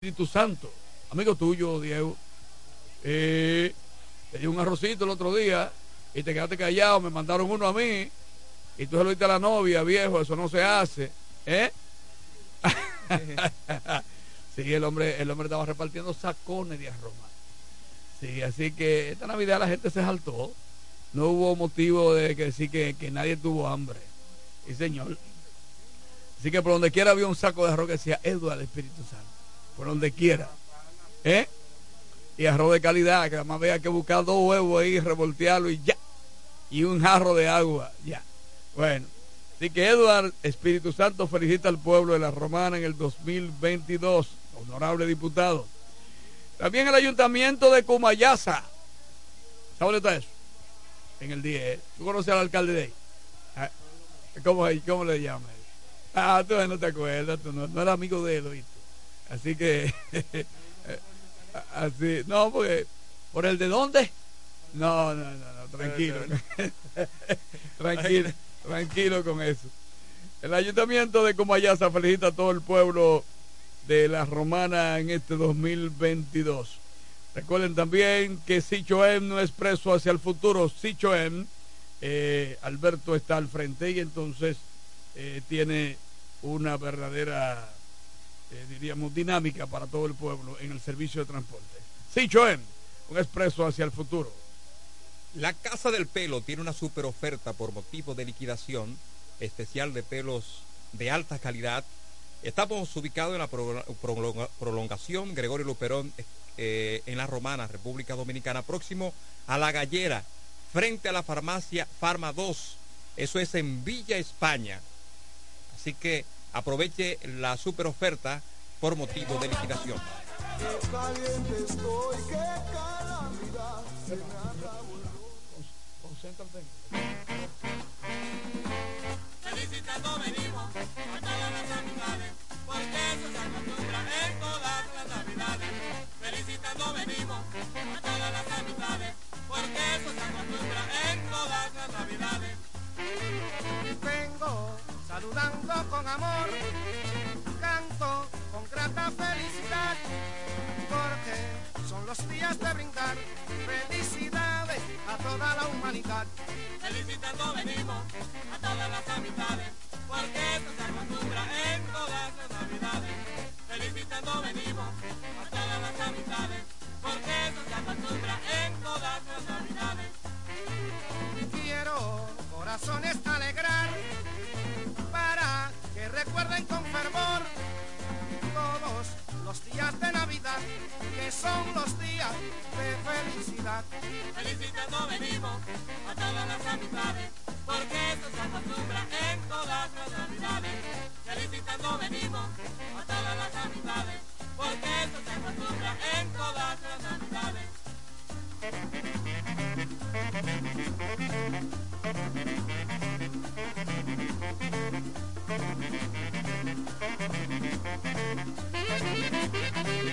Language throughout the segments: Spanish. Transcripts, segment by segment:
Espíritu Santo. Amigo tuyo, Diego. Eh, te un arrocito el otro día y te quedaste callado, me mandaron uno a mí y tú se lo diste a la novia, viejo, eso no se hace. ¿Eh? sí, el hombre, el hombre estaba repartiendo sacones de arroz. Sí, así que esta Navidad la gente se saltó. No hubo motivo de que decir que, que nadie tuvo hambre. Sí, señor. Así que por donde quiera había un saco de arroz que decía Eduardo Espíritu Santo. Por donde quiera. ¿Eh? Y arroz de calidad, que además había que buscar dos huevos ahí, revoltearlo y ya. Y un jarro de agua, ya. Bueno. Así que Eduardo Espíritu Santo felicita al pueblo de la Romana en el 2022. Honorable diputado. También el ayuntamiento de Cumayasa. ¿Sabes dónde está eso? En el 10. ¿Tú conoces al alcalde de ahí? Ah, ¿Cómo, cómo le llamas? Ah, tú no te acuerdas, tú no, no eres amigo de él, ¿oíste? Así que, así, no, porque, ¿por el de dónde? No, no, no, no tranquilo. tranquilo, tranquilo con eso. El ayuntamiento de Comayasa felicita a todo el pueblo de la Romana en este 2022. Recuerden también que Sichoem no es preso hacia el futuro. Sichoem, eh, Alberto está al frente y entonces eh, tiene una verdadera, eh, diríamos, dinámica para todo el pueblo en el servicio de transporte. Sichoem, un expreso hacia el futuro. La Casa del Pelo tiene una super oferta por motivo de liquidación especial de pelos de alta calidad. Estamos ubicados en la prolonga, prolongación Gregorio Luperón eh, en la Romana, República Dominicana, próximo a la Gallera, frente a la farmacia Farma 2. Eso es en Villa España. Así que aproveche la super oferta por motivo de liquidación. Felicitando venimos a todas las amistades, porque eso se acostumbra en todas las navidades. Felicitando venimos a todas las amistades, porque eso se acostumbra en todas las navidades. Vengo saludando con amor, canto con grata felicidad, porque son los días de brindar felicidades a toda la humanidad. Felicitando venimos a todas las amistades, porque eso se acostumbra en todas las navidades. Felicitando venimos a todas las amistades, porque eso se acostumbra en todas las navidades. Quiero corazones alegrar recuerden con fervor todos los días de Navidad que son los días de felicidad. Felicitando venimos a todas las amistades, porque eso se acostumbra en todas las navidades. Felicitando venimos a todas las amistades, porque eso se acostumbra en todas las navidades.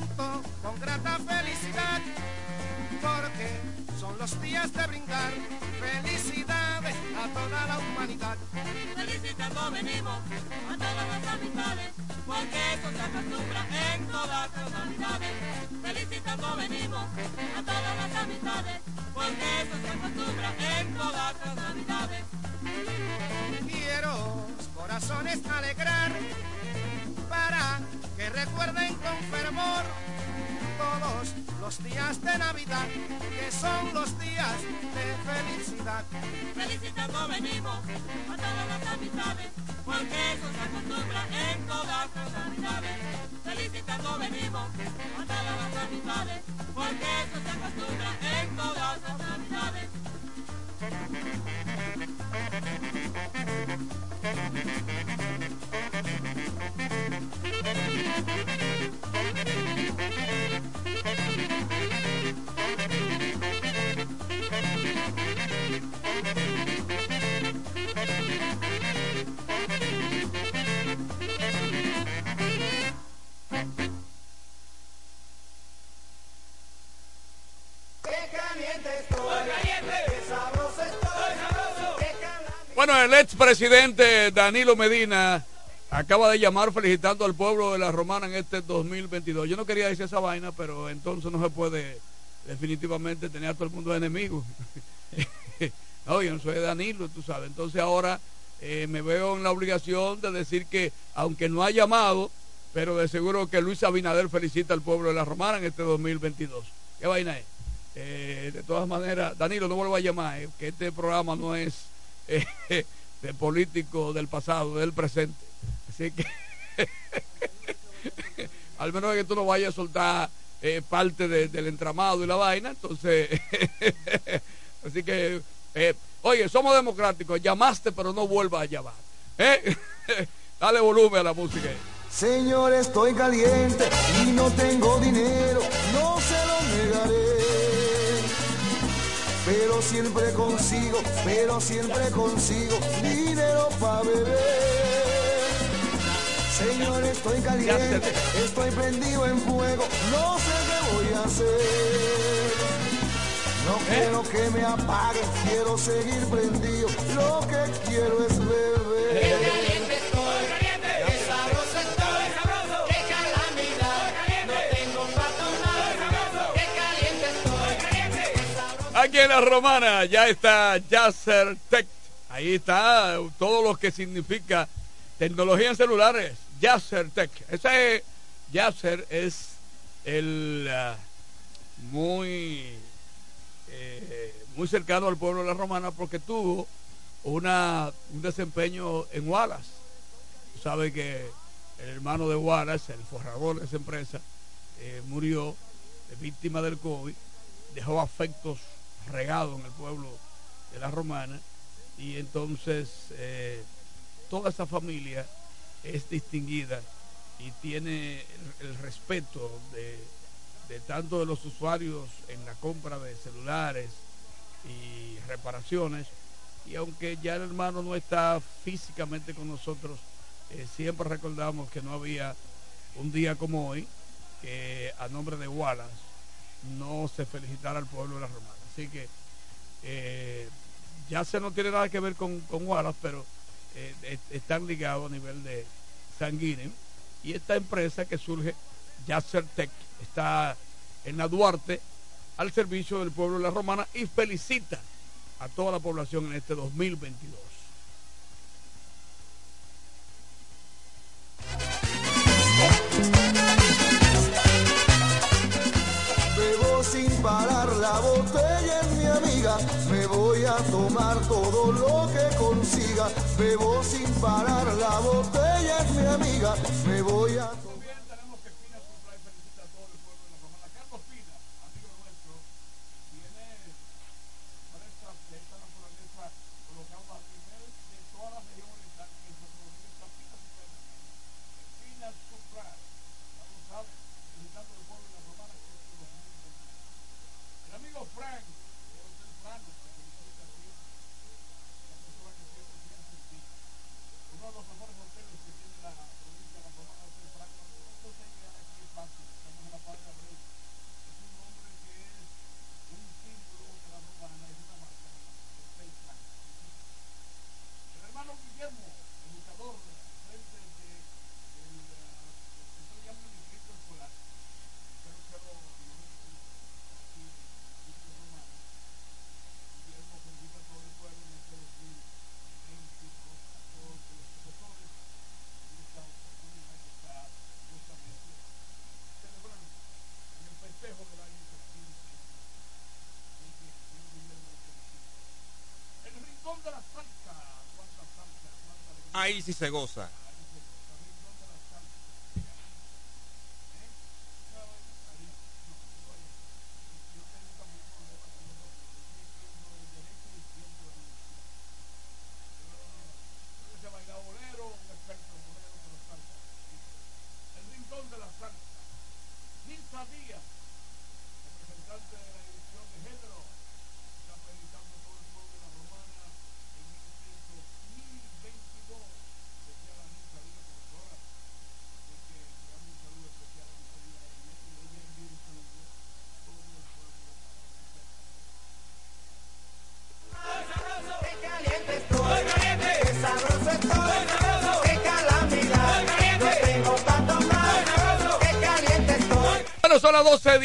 canto con grata felicidad, porque son los días de brindar felicidades a toda la humanidad. Felicitando venimos a todas las amistades, porque eso se acostumbra en todas las navidades. Felicitando venimos a todas las amistades, porque eso se acostumbra en todas las navidades. Quiero corazones alegrar para recuerden con fervor todos los días de Navidad que son los días de felicidad. Felicitando venimos a todas las amistades, porque eso se acostumbra en todas las navidades. Felicitando venimos a todas las amistades, porque eso se acostumbra en todas las navidades. Thank you. Bueno, el expresidente Danilo Medina acaba de llamar felicitando al pueblo de la Romana en este 2022. Yo no quería decir esa vaina, pero entonces no se puede definitivamente tener a todo el mundo de enemigo. no, yo no soy Danilo, tú sabes. Entonces ahora eh, me veo en la obligación de decir que, aunque no ha llamado, pero de seguro que Luis Abinader felicita al pueblo de la Romana en este 2022. ¿Qué vaina es? Eh, de todas maneras, Danilo, no vuelva a llamar, eh, que este programa no es de político del pasado, del presente. Así que, al menos que tú no vayas a soltar eh, parte de- del entramado y la vaina, entonces, así que, eh, oye, somos democráticos, llamaste pero no vuelvas a llamar. ¿eh? Dale volumen a la música. Señor, estoy caliente y no tengo dinero, no se lo negaré. Pero siempre consigo, pero siempre consigo dinero para beber. Señor, estoy caliente, estoy prendido en fuego, no sé qué voy a hacer. No quiero que me apaguen, quiero seguir prendido, lo que quiero es beber. Aquí en la romana ya está Yasser Tech. Ahí está todo lo que significa tecnología en celulares. Yasser Tech. Ese es- es el ah, muy eh, muy cercano al pueblo de la romana porque tuvo una un desempeño en Wallace. Tú sabes que el hermano de Wallace, el forrador de esa empresa, eh, murió eh, víctima del COVID, dejó afectos regados en el pueblo de la romana y entonces eh, toda esa familia es distinguida y tiene el, el respeto de, de tanto de los usuarios en la compra de celulares y reparaciones. Y aunque ya el hermano no está físicamente con nosotros eh, siempre recordamos que no había un día como hoy que a nombre de Wallace no se felicitara al pueblo de la romana. Así que eh, ya se no tiene nada que ver con, con Wallace pero eh, est- están ligados a nivel de sanguíneo y esta empresa que surge Yasser está en la Duarte al servicio del pueblo de la romana y felicita a toda la población en este 2022 parar, la botella es mi amiga. Me voy a tomar todo lo que consiga. Bebo sin parar, la botella es mi amiga. Me voy a tomar. El amigo Frank, de Hotel Frano, te felicita a ti. La persona que siempre piensa en ti. Uno de los mejores hoteles que tiene la provincia de La Romana, Hotel Franco. No sé llegar aquí es fácil, estamos en la Padre Abreu. Es un hombre que es un símbolo de la romana, es una marca, Hotel Franco. El hermano Guillermo, educador, frente de, del, uh, que se llama el distrito escolar. Pero que lo, aquí en el distrito romano. Guillermo felicita a todo el pueblo en este 2022, a todos los profesores en esta oportunidad que está justamente celebrando en el festejo del año 2021. Así que, señor Guillermo, lo felicito. El rincón de la salsa, cuánta salsa, cuánta Ahí sí se goza.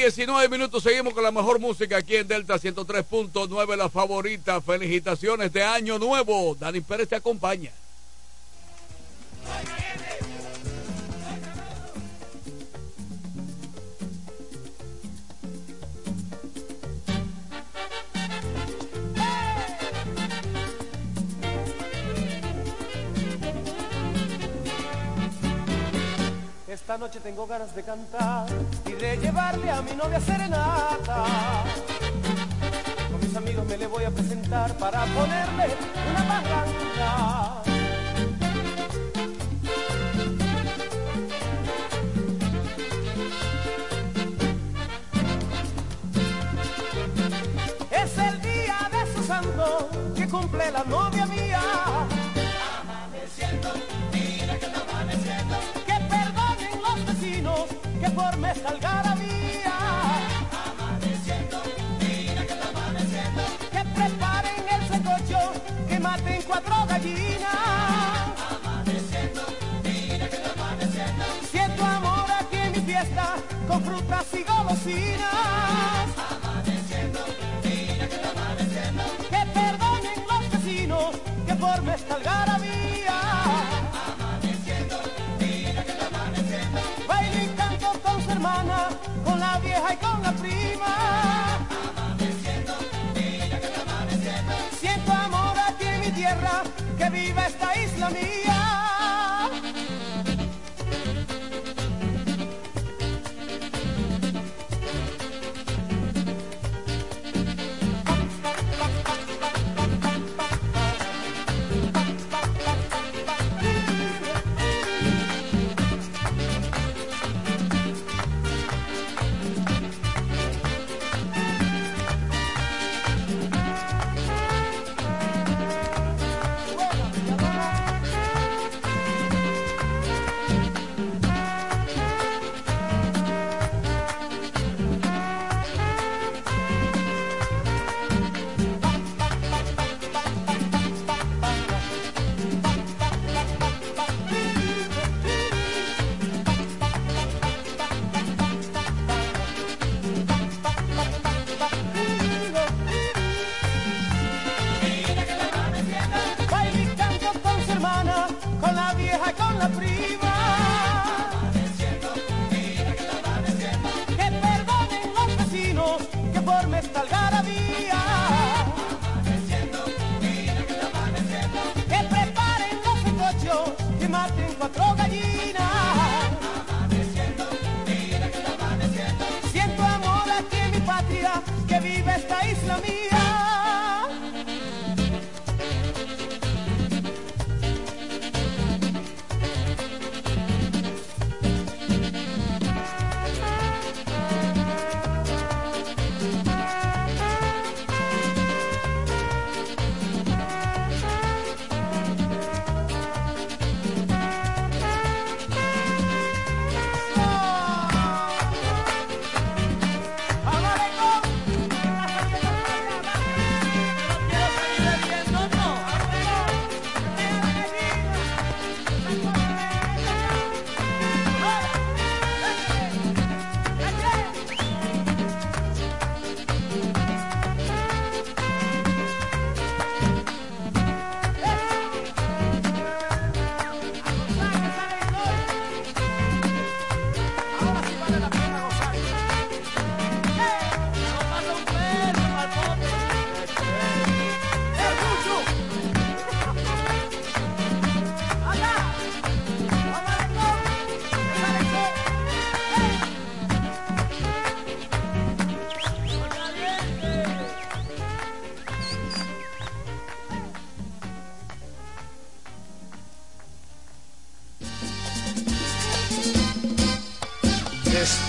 19 minutos. Seguimos con la mejor música aquí en Delta 103.9, la favorita. Felicitaciones de Año Nuevo. Dani Pérez te acompaña. Esta noche tengo ganas de cantar y de llevarle a mi novia serenata. Con mis amigos me le voy a presentar para ponerle una barranca. Es el día de su santo que cumple la novia mía. Que por me salgara mía. Que preparen el secocho, que maten cuatro gallinas. Siento amor aquí en mi fiesta, con frutas y golosinas. Viva esta isla mía.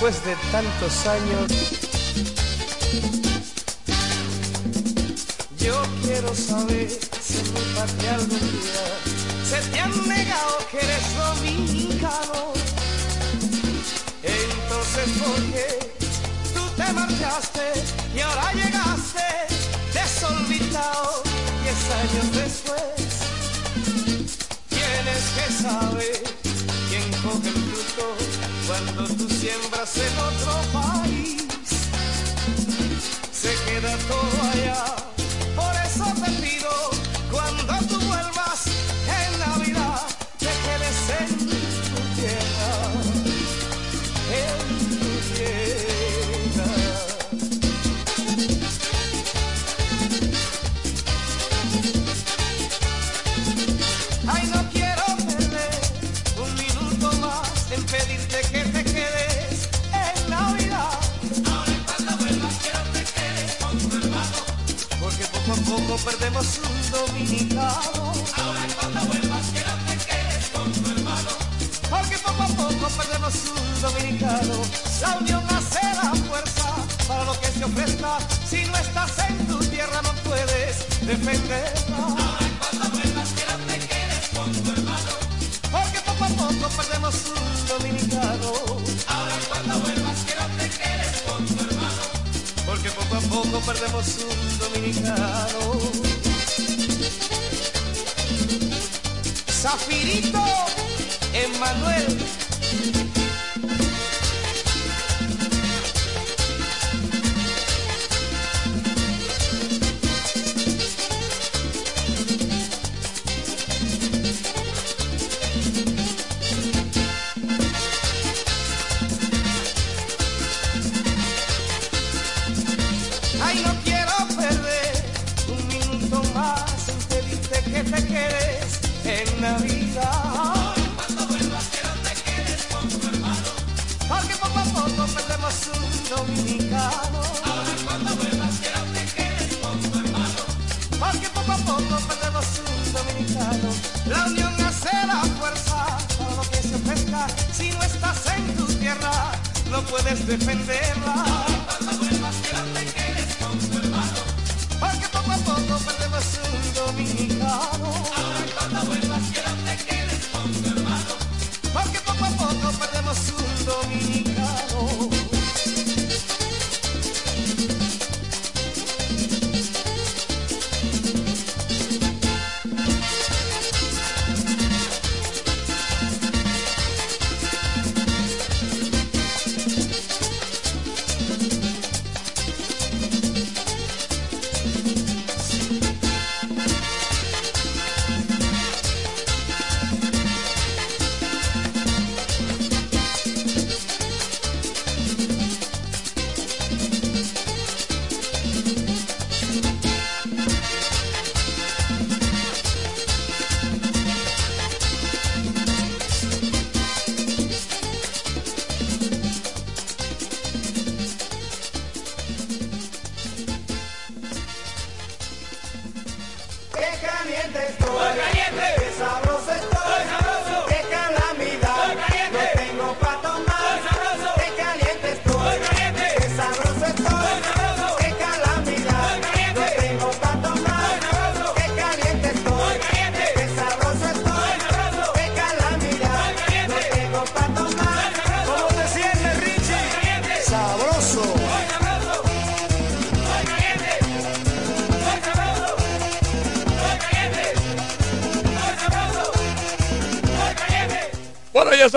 Después de tantos años,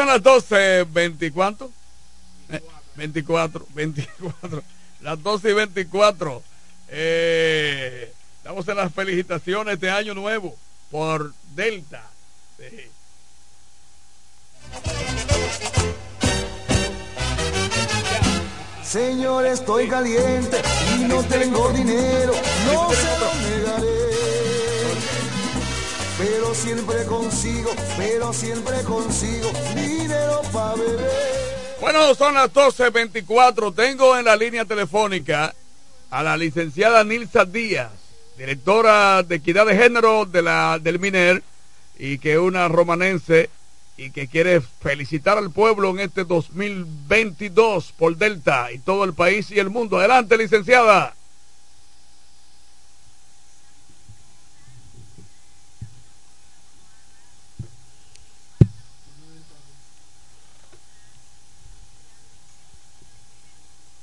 las 12, 20, ¿cuánto? 24, 24. Las 12 y 24. Eh, damos las felicitaciones de Año Nuevo por Delta. Sí. Señor, estoy caliente y no tengo dinero. No se lo negaré pero siempre consigo, pero siempre consigo dinero para beber. Bueno, son las 12.24. Tengo en la línea telefónica a la licenciada Nilsa Díaz, directora de Equidad de Género de la, del MINER, y que es una romanense y que quiere felicitar al pueblo en este 2022 por Delta y todo el país y el mundo. Adelante, licenciada.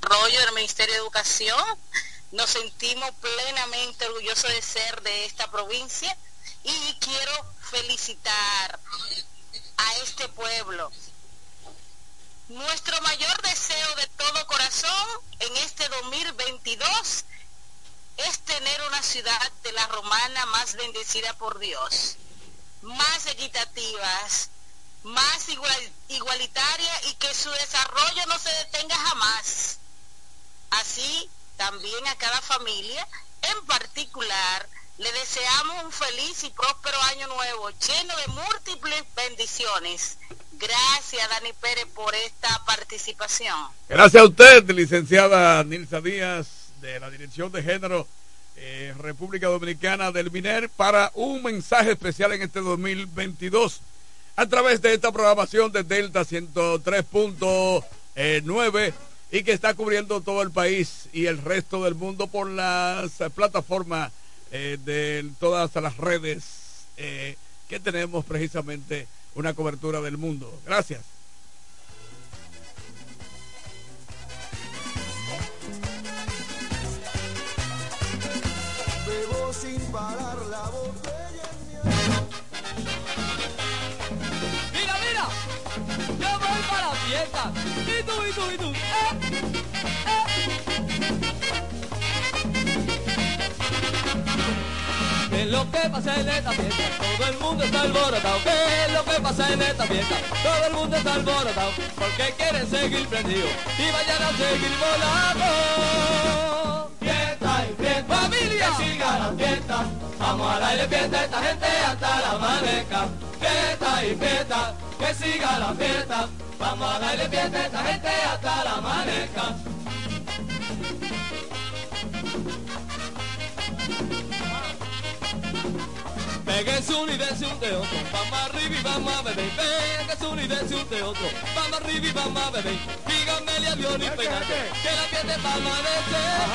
del Ministerio de Educación. Nos sentimos plenamente orgullosos de ser de esta provincia y quiero felicitar a este pueblo. Nuestro mayor deseo de todo corazón en este 2022 es tener una ciudad de la romana más bendecida por Dios, más equitativas, más igualitaria y que su desarrollo no se detenga jamás. Así, también a cada familia, en particular, le deseamos un feliz y próspero año nuevo, lleno de múltiples bendiciones. Gracias, Dani Pérez, por esta participación. Gracias a usted, licenciada Nilsa Díaz, de la Dirección de Género eh, República Dominicana del MINER, para un mensaje especial en este 2022 a través de esta programación de Delta 103.9 y que está cubriendo todo el país y el resto del mundo por las plataformas eh, de todas las redes eh, que tenemos precisamente una cobertura del mundo. Gracias. Fiesta. Y tú, y tú, y tú. Eh, eh. ¿Qué es lo que pasa en esta fiesta? Todo el mundo está alborotado. ¿Qué es lo que pasa en esta fiesta? Todo el mundo está alborotado. Porque quieren seguir prendidos y vayan a seguir volando. Familia. Que siga la fiesta. Vamos a darle fiesta esta gente hasta la maneca. Fiesta y fiesta, que siga la fiesta. Vamos a darle fiesta esta gente hasta la maneca. Pegues uno y dense un de otro, vamos arriba y vamos a beber. Pegues uno y dense un de otro, vamos arriba y vamos a beber. Díganme el avión y pegate, que la fiesta va a amanecer.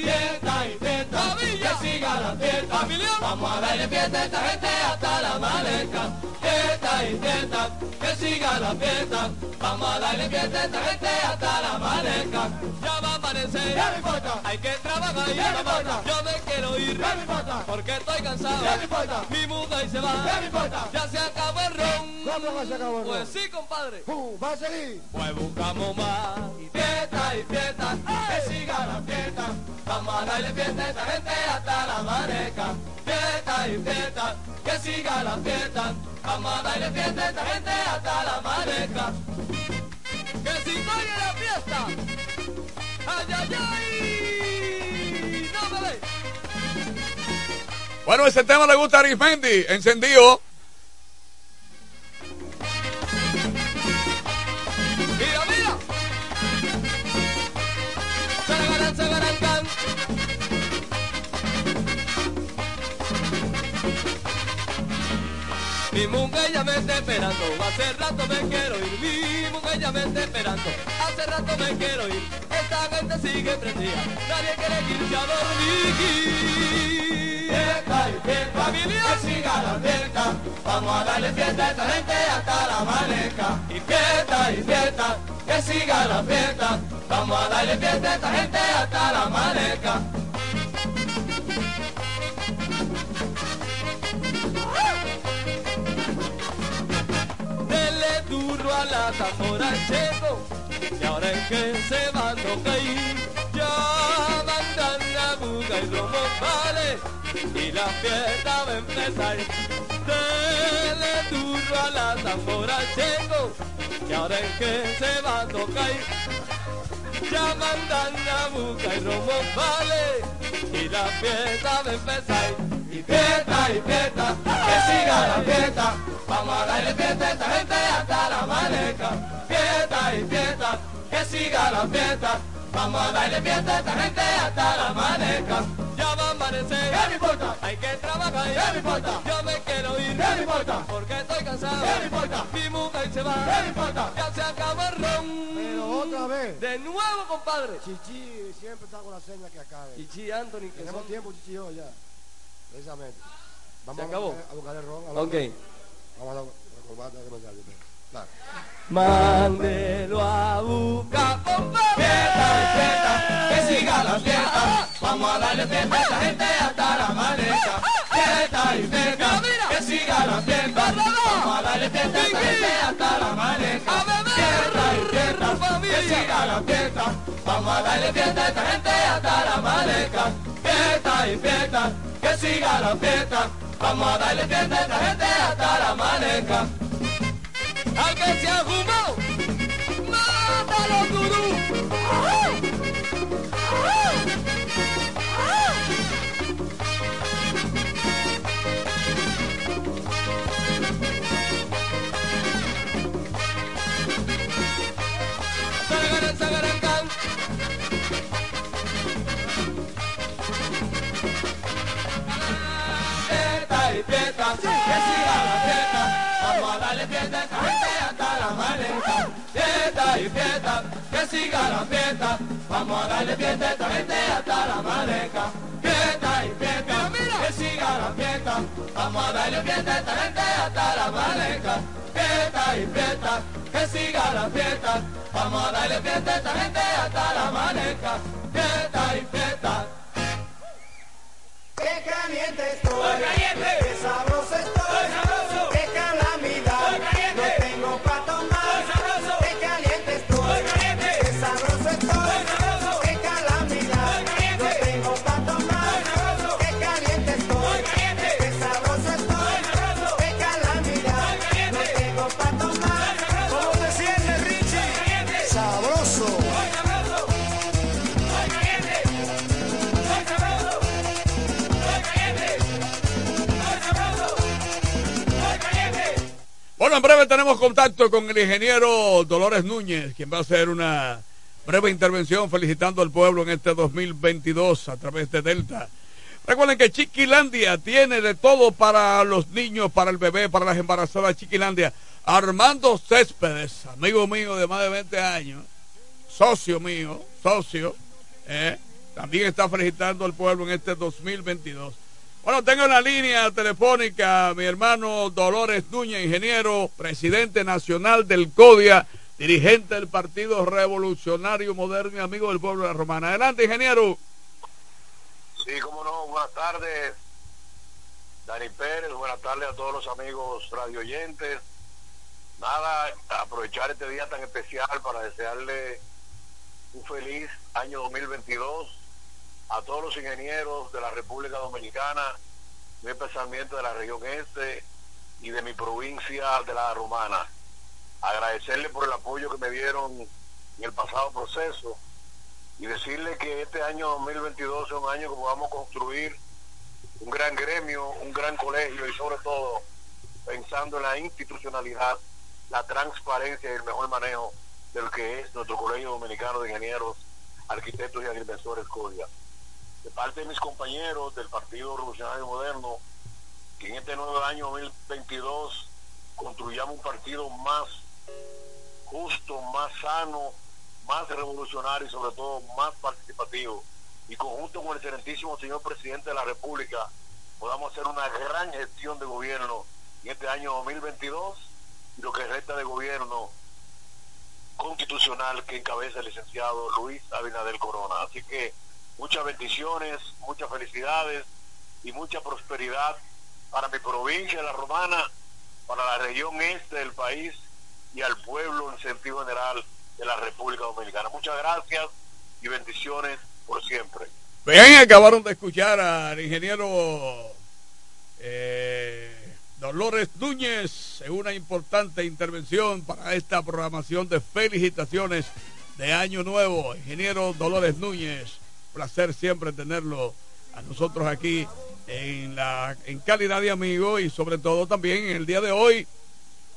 Fiesta y fiesta, que siga la fiesta. Vamos a darle fiesta a esta gente hasta la maleca. Fiesta y fiesta, que siga la fiesta. Vamos a darle fiesta a esta gente hasta la maleca. Ya va a amanecer, ya me importa. Hay que trabajar, ya me importa. Yo me quiero ir, ya me importa. Porque estoy cansado, ya me importa. Mi muda y se va, ya me importa. Ya se acabó el ron. ¿Cuándo va a se acabó el ron? Pues sí, compadre. Uh, ¿Va a seguir? Pues buscamos más y fiesta y fiesta, que siga la fiesta. Vamos a darle fiesta a esta gente hasta la maneca. Fiesta y fiesta, que siga la fiesta. Vamos a darle fiesta esta gente hasta la maneca. Que si en la fiesta, ay, ay, ay, no me. Bueno, ese tema le gusta a Arismendi, encendido. Mi ya me está esperando, hace rato me quiero ir, mi mujer ya me está esperando, hace rato me quiero ir, esta gente sigue prendida, nadie quiere irse a dormir. Fiesta y fiesta, familia, que siga la fiesta, vamos a darle fiesta a esta gente hasta la maneca. Y fiesta y fiesta, que siga la fiesta, vamos a darle fiesta a esta gente hasta la maneca. Duro a la tambora checo, y ahora es que se va a tocar. Ya mandan la buga y romo vale, y la fiesta va a empezar. Dele duro a la tambora checo, y ahora es que se va a tocar. Ya mandan la buca y romo vale, y la fiesta va a empezar. Y fiesta y fiesta, que siga la fiesta. Vamos a darle fiesta a esta gente hasta la maneca. Fiesta y fiesta, que siga la fiesta. Vamos a darle fiesta a esta gente hasta la maneca. Ya va a amanecer, ¿qué me importa? Hay que trabajar, ¿qué me importa? Yo me quiero ir, ¿qué me importa? Porque estoy cansado, ¿qué me importa? Mi mujer se va, ¿qué me importa? Ya se acabó el ron. Pero otra vez. De nuevo, compadre. Chichi siempre está con la seña que acabe. Chichi Anthony, que Tenemos son... tiempo, Chichi, yo ya. Precisamente. Vamos ¿Se acabó? A, buscar, a el ron. Ok. Vamos a corbata que me sale. Dale. Mándelo a buscar. Fiesta y fiesta, que siga la fiesta. Vamos a darle fiesta a esta gente hasta la maneca. fiesta y fiesta, que siga la fiesta. Vamos a darle fiesta a esta gente hasta la amanezca. Que siga la fiesta. Vamos a darle fiesta a esta gente hasta la amanezca. Fiesta y fiesta, que siga la fiesta. Vamos a darle fiesta a esta gente hasta la amanezca. Al que se ha mátalo, gurú. Fiesta y fiesta, que siga la fiesta. Vamos a darle fiesta a esta gente hasta la amanezca. Fiesta y fiesta, que siga la fiesta. Vamos a darle fiesta a esta gente hasta la amanezca. Fiesta y fiesta, que siga la fiesta. Vamos a darle fiesta a esta gente hasta la amanezca. Fiesta y fiesta, que siga la fiesta. Vamos a darle fiesta a hasta la amanezca. Fiesta y fiesta. Qué caliente estoy, caliente. qué sabroso Bueno, en breve tenemos contacto con el ingeniero Dolores Núñez, quien va a hacer una breve intervención felicitando al pueblo en este 2022 a través de Delta. Recuerden que Chiquilandia tiene de todo para los niños, para el bebé, para las embarazadas. Chiquilandia. Armando Céspedes, amigo mío de más de 20 años, socio mío, socio, eh, también está felicitando al pueblo en este 2022. Bueno, tengo en la línea telefónica mi hermano Dolores Núñez, ingeniero, presidente nacional del CODIA, dirigente del Partido Revolucionario Moderno y amigo del pueblo de la Romana. Adelante, ingeniero. Sí, cómo no, buenas tardes, Dani Pérez, buenas tardes a todos los amigos radio oyentes. Nada, aprovechar este día tan especial para desearle un feliz año 2022 a todos los ingenieros de la República Dominicana, muy especialmente de la región este y de mi provincia de la Romana. Agradecerle por el apoyo que me dieron en el pasado proceso y decirle que este año 2022 es un año que a construir un gran gremio, un gran colegio y sobre todo pensando en la institucionalidad, la transparencia y el mejor manejo de lo que es nuestro Colegio Dominicano de Ingenieros, Arquitectos y Agrimensores CODIA. De parte de mis compañeros del Partido Revolucionario Moderno, que en este nuevo año 2022 construyamos un partido más justo, más sano, más revolucionario y sobre todo más participativo. Y conjunto con el excelentísimo señor presidente de la República, podamos hacer una gran gestión de gobierno en este año 2022 y lo que resta de gobierno constitucional que encabeza el licenciado Luis Abinader Corona. Así que muchas bendiciones, muchas felicidades y mucha prosperidad para mi provincia, la romana, para la región este del país y al pueblo en sentido general de la República Dominicana. Muchas gracias y bendiciones por siempre. Bien, acabaron de escuchar al ingeniero eh, Dolores Núñez en una importante intervención para esta programación de felicitaciones de Año Nuevo. Ingeniero Dolores Núñez, placer siempre tenerlo a nosotros aquí en la en calidad de amigo y sobre todo también en el día de hoy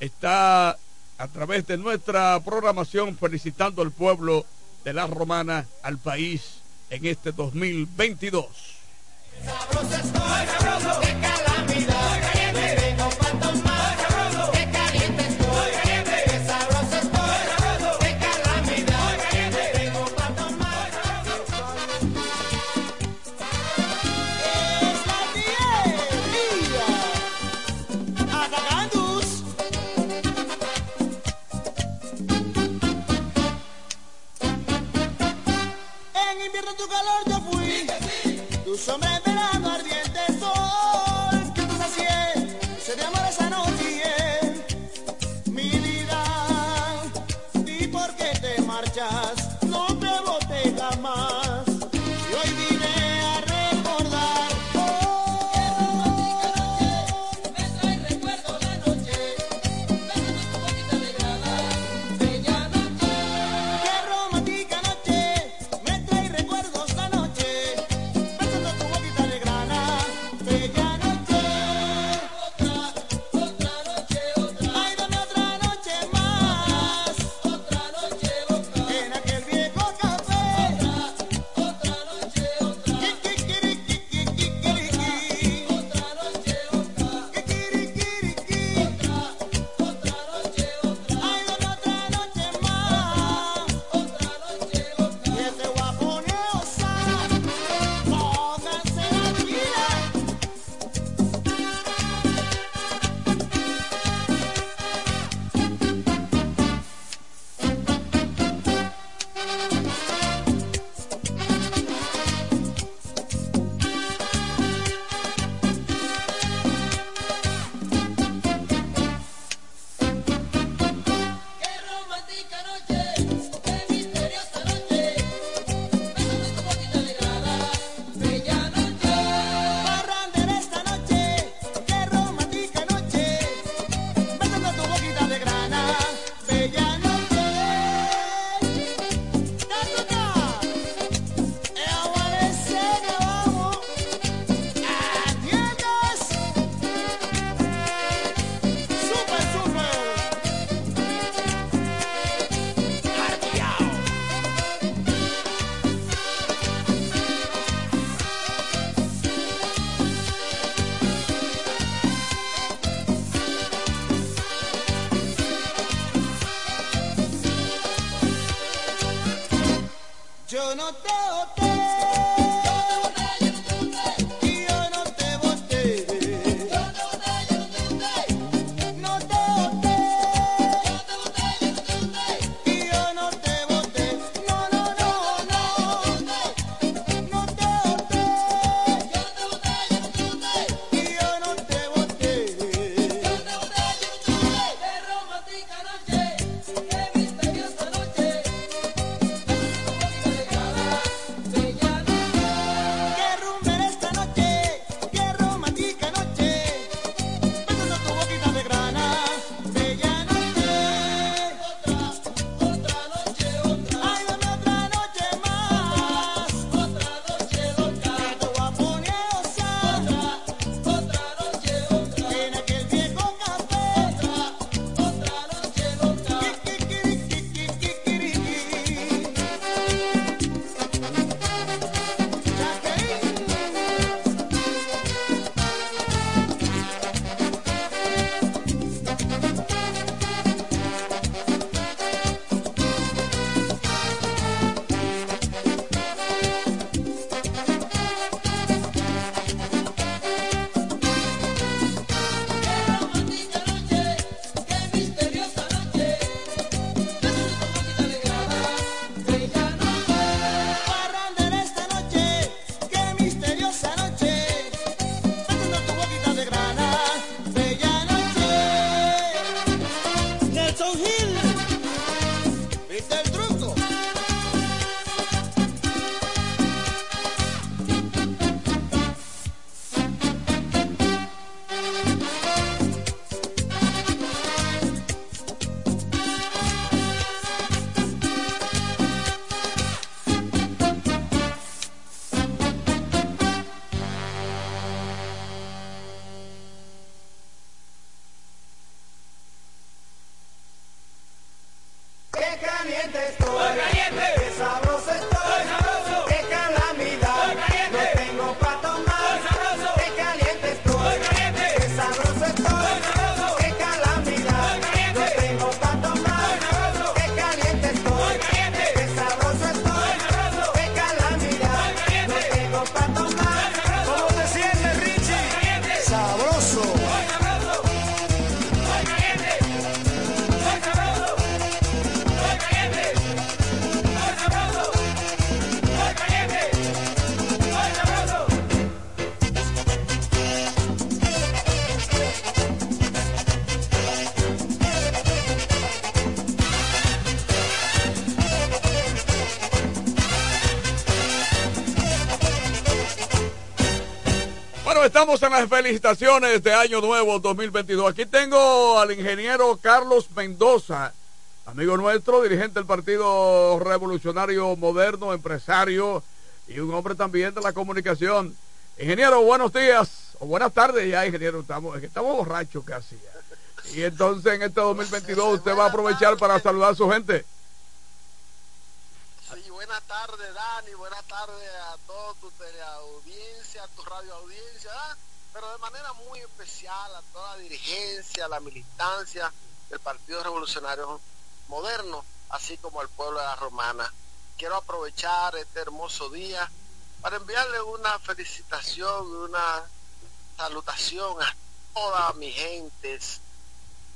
está a través de nuestra programación felicitando al pueblo de la Romana, al país en este 2022. Sabroso estoy, sabroso, invierno tu calor yo estamos en las felicitaciones de Año Nuevo 2022. Aquí tengo al ingeniero Carlos Mendoza, amigo nuestro, dirigente del Partido Revolucionario Moderno, empresario y un hombre también de la comunicación. Ingeniero, buenos días o buenas tardes ya, ingeniero. Estamos, estamos borrachos casi. Y entonces en este 2022 usted va a aprovechar para saludar a su gente. Buenas tardes, Dani. Buenas tardes a toda tu teleaudiencia, a tu radioaudiencia, ¿verdad? pero de manera muy especial a toda la dirigencia, la militancia del Partido Revolucionario Moderno, así como al pueblo de la Romana. Quiero aprovechar este hermoso día para enviarle una felicitación, una salutación a todas mis gentes,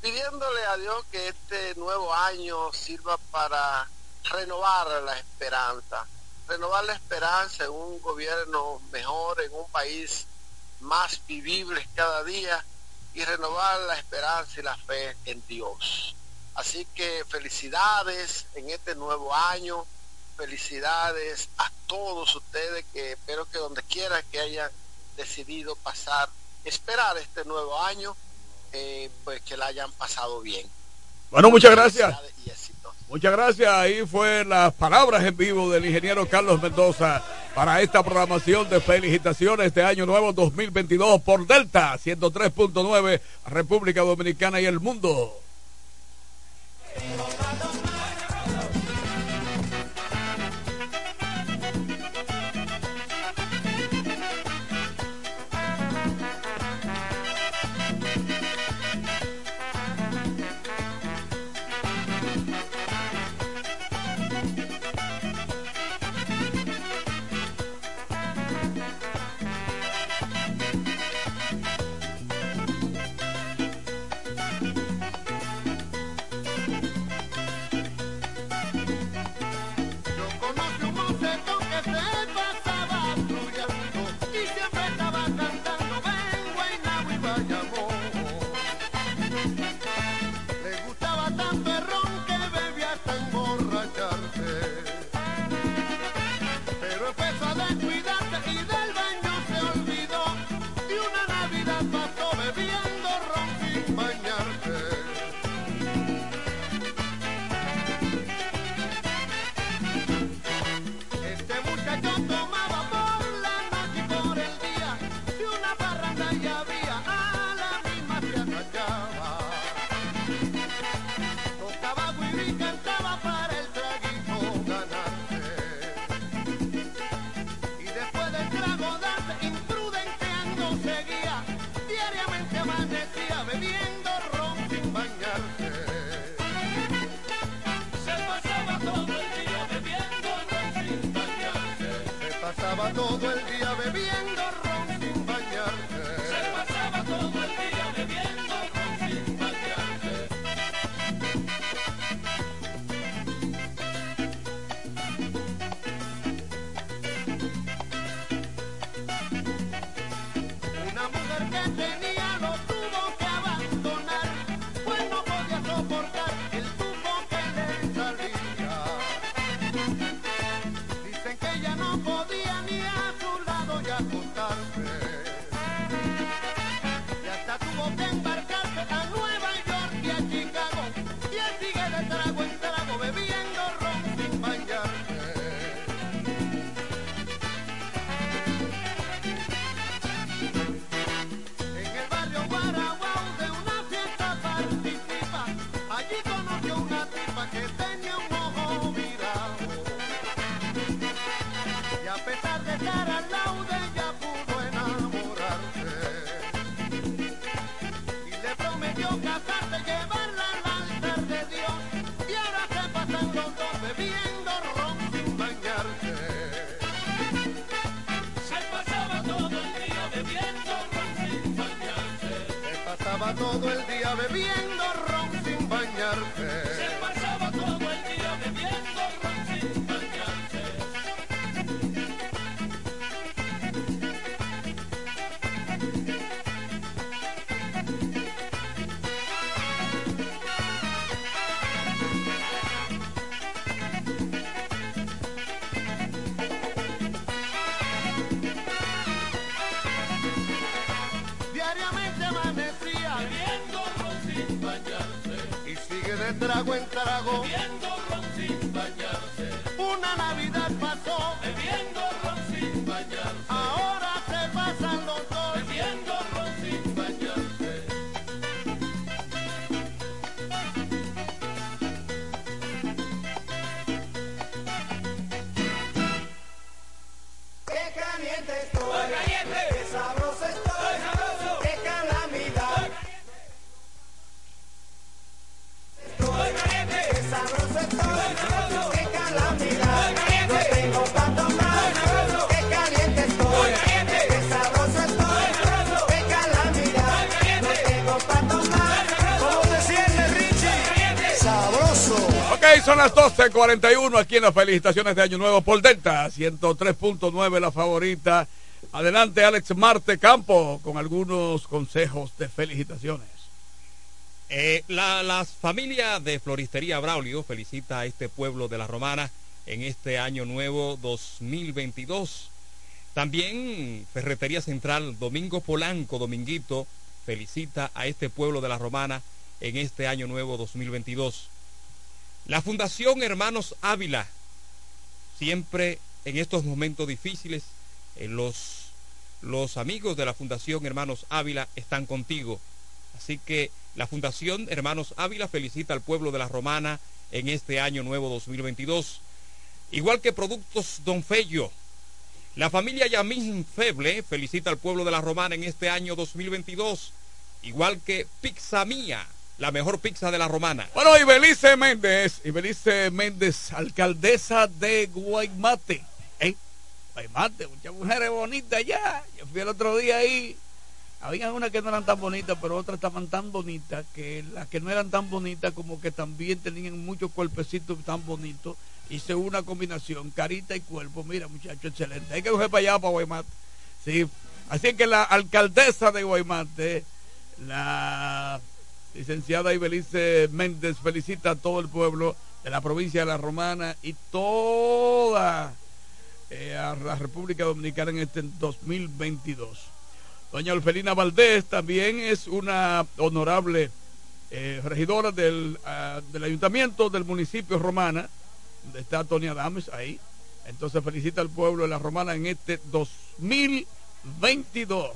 pidiéndole a Dios que este nuevo año sirva para renovar la esperanza, renovar la esperanza en un gobierno mejor, en un país más vivible cada día y renovar la esperanza y la fe en Dios. Así que felicidades en este nuevo año, felicidades a todos ustedes que espero que donde quiera que hayan decidido pasar, esperar este nuevo año, eh, pues que la hayan pasado bien. Bueno, muchas gracias. Muchas gracias. Ahí fue las palabras en vivo del ingeniero Carlos Mendoza para esta programación de felicitaciones de Año Nuevo 2022 por Delta 103.9, República Dominicana y el mundo. Bebiendo 741 aquí en las felicitaciones de Año Nuevo por Delta 103.9 la favorita. Adelante Alex Marte Campo con algunos consejos de felicitaciones. Eh, la, las familias de Floristería Braulio felicita a este pueblo de la Romana en este año nuevo 2022. También Ferretería Central Domingo Polanco Dominguito felicita a este pueblo de la Romana en este año nuevo 2022. La Fundación Hermanos Ávila, siempre en estos momentos difíciles, eh, los, los amigos de la Fundación Hermanos Ávila están contigo. Así que la Fundación Hermanos Ávila felicita al pueblo de la Romana en este año nuevo 2022. Igual que Productos Don Fello. La familia Yamín Feble felicita al pueblo de la Romana en este año 2022. Igual que Pizza Mía, la mejor pizza de la Romana. Bueno, Ibelice Méndez, Ibelice Méndez, alcaldesa de Guaymate. ¿Eh? Guaymate, muchas mujeres bonitas allá. Yo fui el otro día ahí. Había unas que no eran tan bonitas, pero otras estaban tan bonitas que las que no eran tan bonitas como que también tenían muchos cuerpecitos tan bonitos. Hice una combinación, carita y cuerpo. Mira, muchacho, excelente. Hay que coger para allá, para Guaymate. Sí. Así que la alcaldesa de Guaymate, la licenciada Ibelice Méndez, felicita a todo el pueblo de la provincia de La Romana y toda eh, a la República Dominicana en este 2022. Doña Orfelina Valdés también es una honorable eh, regidora del, ah, del ayuntamiento del municipio Romana, donde está Tony Adames ahí. Entonces felicita al pueblo de la Romana en este 2022.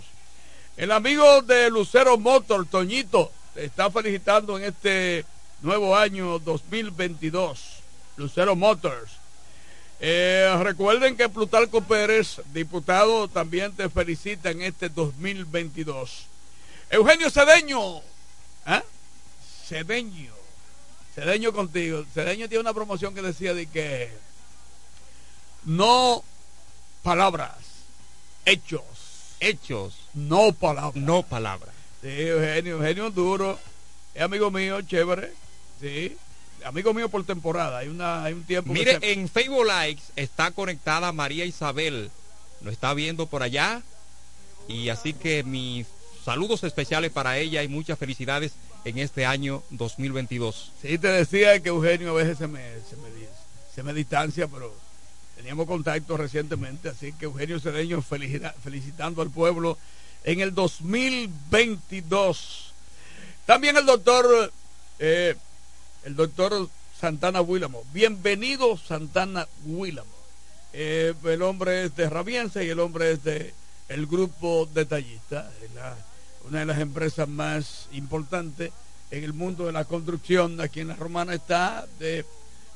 El amigo de Lucero Motor, Toñito, está felicitando en este nuevo año 2022. Lucero Motors. Eh, recuerden que Plutarco Pérez, diputado, también te felicita en este 2022. Eugenio Cedeño. ¿eh? Cedeño. Cedeño contigo. Cedeño tiene una promoción que decía de que no palabras, hechos. Hechos, No palabras. no palabras. Sí, Eugenio, Eugenio duro. Es amigo mío, chévere. Sí. Amigo mío por temporada. Hay una, hay un tiempo que Mire, se- en Facebook Likes está conectada María Isabel. Lo está viendo por allá. Y así que mis saludos especiales para ella y muchas felicidades en este año 2022. Sí, te decía que Eugenio a veces se me, se me, di- se me distancia, pero teníamos contacto recientemente, así que Eugenio Cedeño felicita- felicitando al pueblo en el 2022. También el doctor, eh, el doctor Santana Willamo. Bienvenido Santana Willamo. Eh, el hombre es de Rabiense y el hombre es de el grupo detallista, la- una de las empresas más importantes en el mundo de la construcción. Aquí en la Romana está de,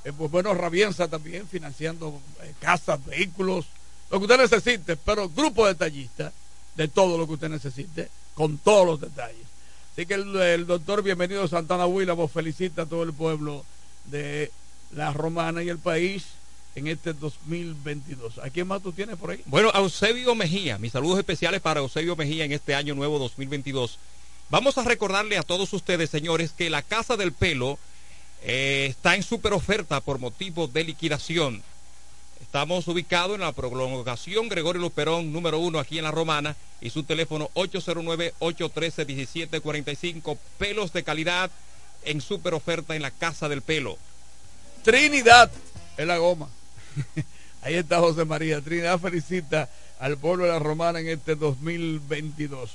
eh, pues bueno, Rabienza también financiando casas, vehículos, lo que usted necesite, pero grupo detallista de todo lo que usted necesite, con todos los detalles. Así que el, doctor Bienvenido Santana Willamo felicita a todo el pueblo de la Romana y el país en este 2022. ¿A quién más tú tienes por ahí? Bueno, Eusebio Mejía, mis saludos especiales para Eusebio Mejía en este año nuevo 2022. Vamos a recordarle a todos ustedes, señores, que la Casa del Pelo eh, está en super oferta por motivo de liquidación. Estamos ubicados en la prolongación Gregorio Luperón número uno aquí en La Romana y su teléfono 809-813-1745. Pelos de calidad en super oferta en la Casa del Pelo. Trinidad es la goma. Ahí está José María. Trinidad felicita al pueblo de la Romana en este 2022.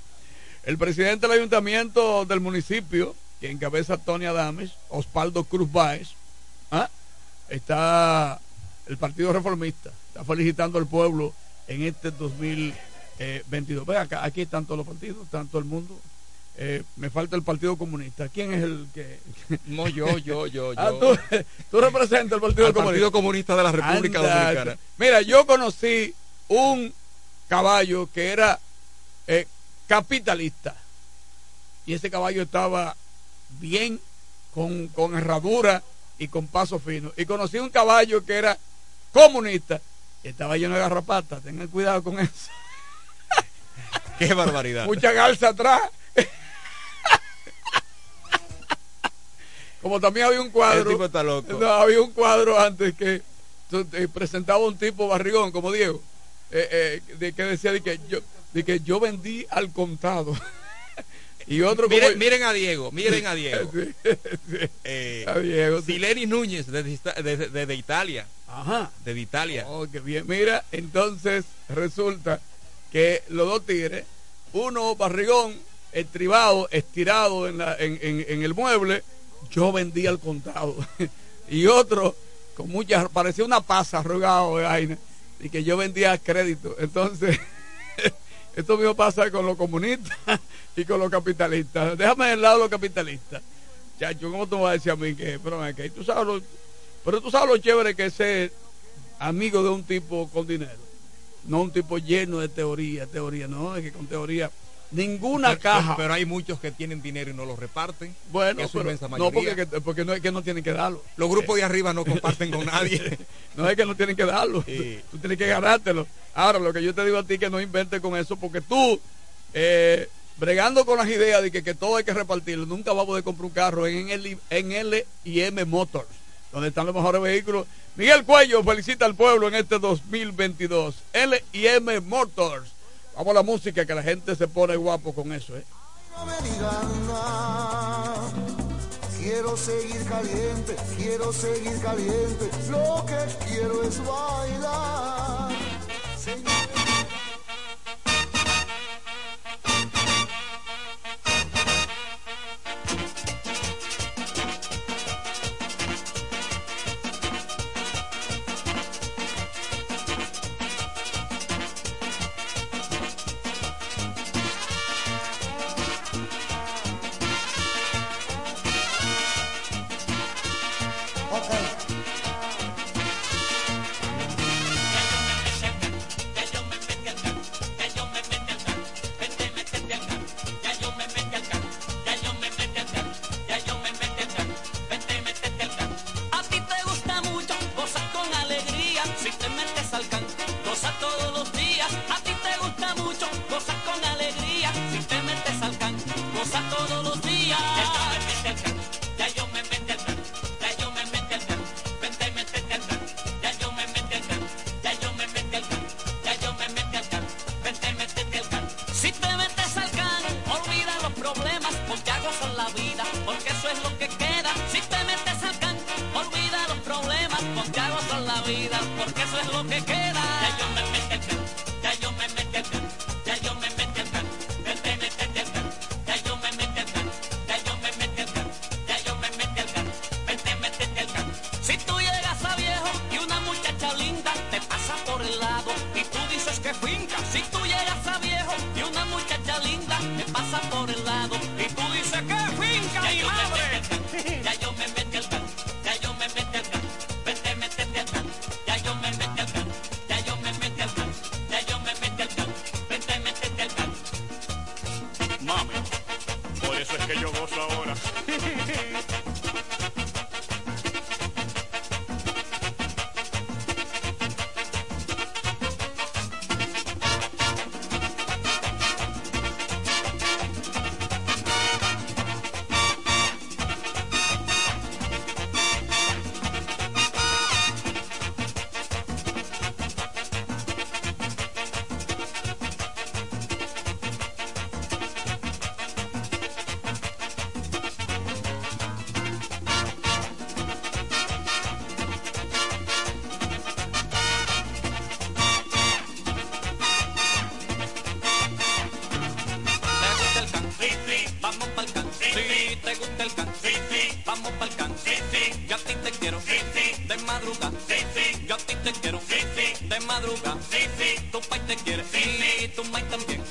El presidente del ayuntamiento del municipio, que encabeza Tony Adames, Osvaldo Cruz Báez, ¿ah? está el Partido Reformista, está felicitando al pueblo en este 2022. Ve acá, aquí están todos los partidos, están todo el mundo. Eh, me falta el Partido Comunista. ¿Quién es el que.? No, yo, yo, yo, Ah, yo. tú, tú representas el Partido Al Comunista. Partido Comunista de la República Anda, Dominicana. Mira, yo conocí un caballo que era eh, capitalista. Y ese caballo estaba bien, con, con herradura y con paso fino. Y conocí un caballo que era comunista y estaba lleno de garrapatas. Tengan cuidado con eso. Qué barbaridad. Mucha garza atrás. Como también había un cuadro. El tipo está loco. No, había un cuadro antes que eh, presentaba un tipo barrigón como Diego, eh, eh, de que decía de que yo, de que yo vendí al contado. y otro como Miren, a Diego, miren a Diego. Sí, sí. Eh, A Diego, sí. Sileni Núñez, desde Ista- desde- desde Italia. Ajá. Desde Italia. Oh, qué bien. Mira, entonces resulta que los dos tigres, uno barrigón, estribado, estirado en, la, en, en- en el mueble, yo vendía al contado. y otro, con muchas, parecía una pasa arrugado de vaina, y que yo vendía a crédito. Entonces, esto mismo pasa con los comunistas y con los capitalistas. Déjame del lado los capitalistas. Chacho, ¿cómo tú vas a decir a mí que, pero, y tú sabes lo, pero tú sabes lo chévere que es ser amigo de un tipo con dinero? No un tipo lleno de teoría, teoría, no, es que con teoría ninguna Pero- caja. Pero hay muchos que tienen dinero y no lo reparten. bueno, que pero- no porque, que- porque no es que no tienen que darlo. Los grupos de arriba no comparten con nadie. No es que no tienen que darlo. Sí. Tú tienes que ganártelo. Ahora, lo que yo te digo a ti que no inventes con eso, porque tú, eh, bregando con las ideas de que, que todo hay que repartirlo, nunca vas a poder comprar un carro en L, en L y M Motors, donde están los mejores vehículos. Miguel Cuello felicita al pueblo en este 2022. L y M Motors. Vamos a la música, que la gente se pone guapo con eso. ¿eh? Quiero seguir caliente, quiero seguir caliente. Lo que quiero es bailar. Quiere. Tu mai también.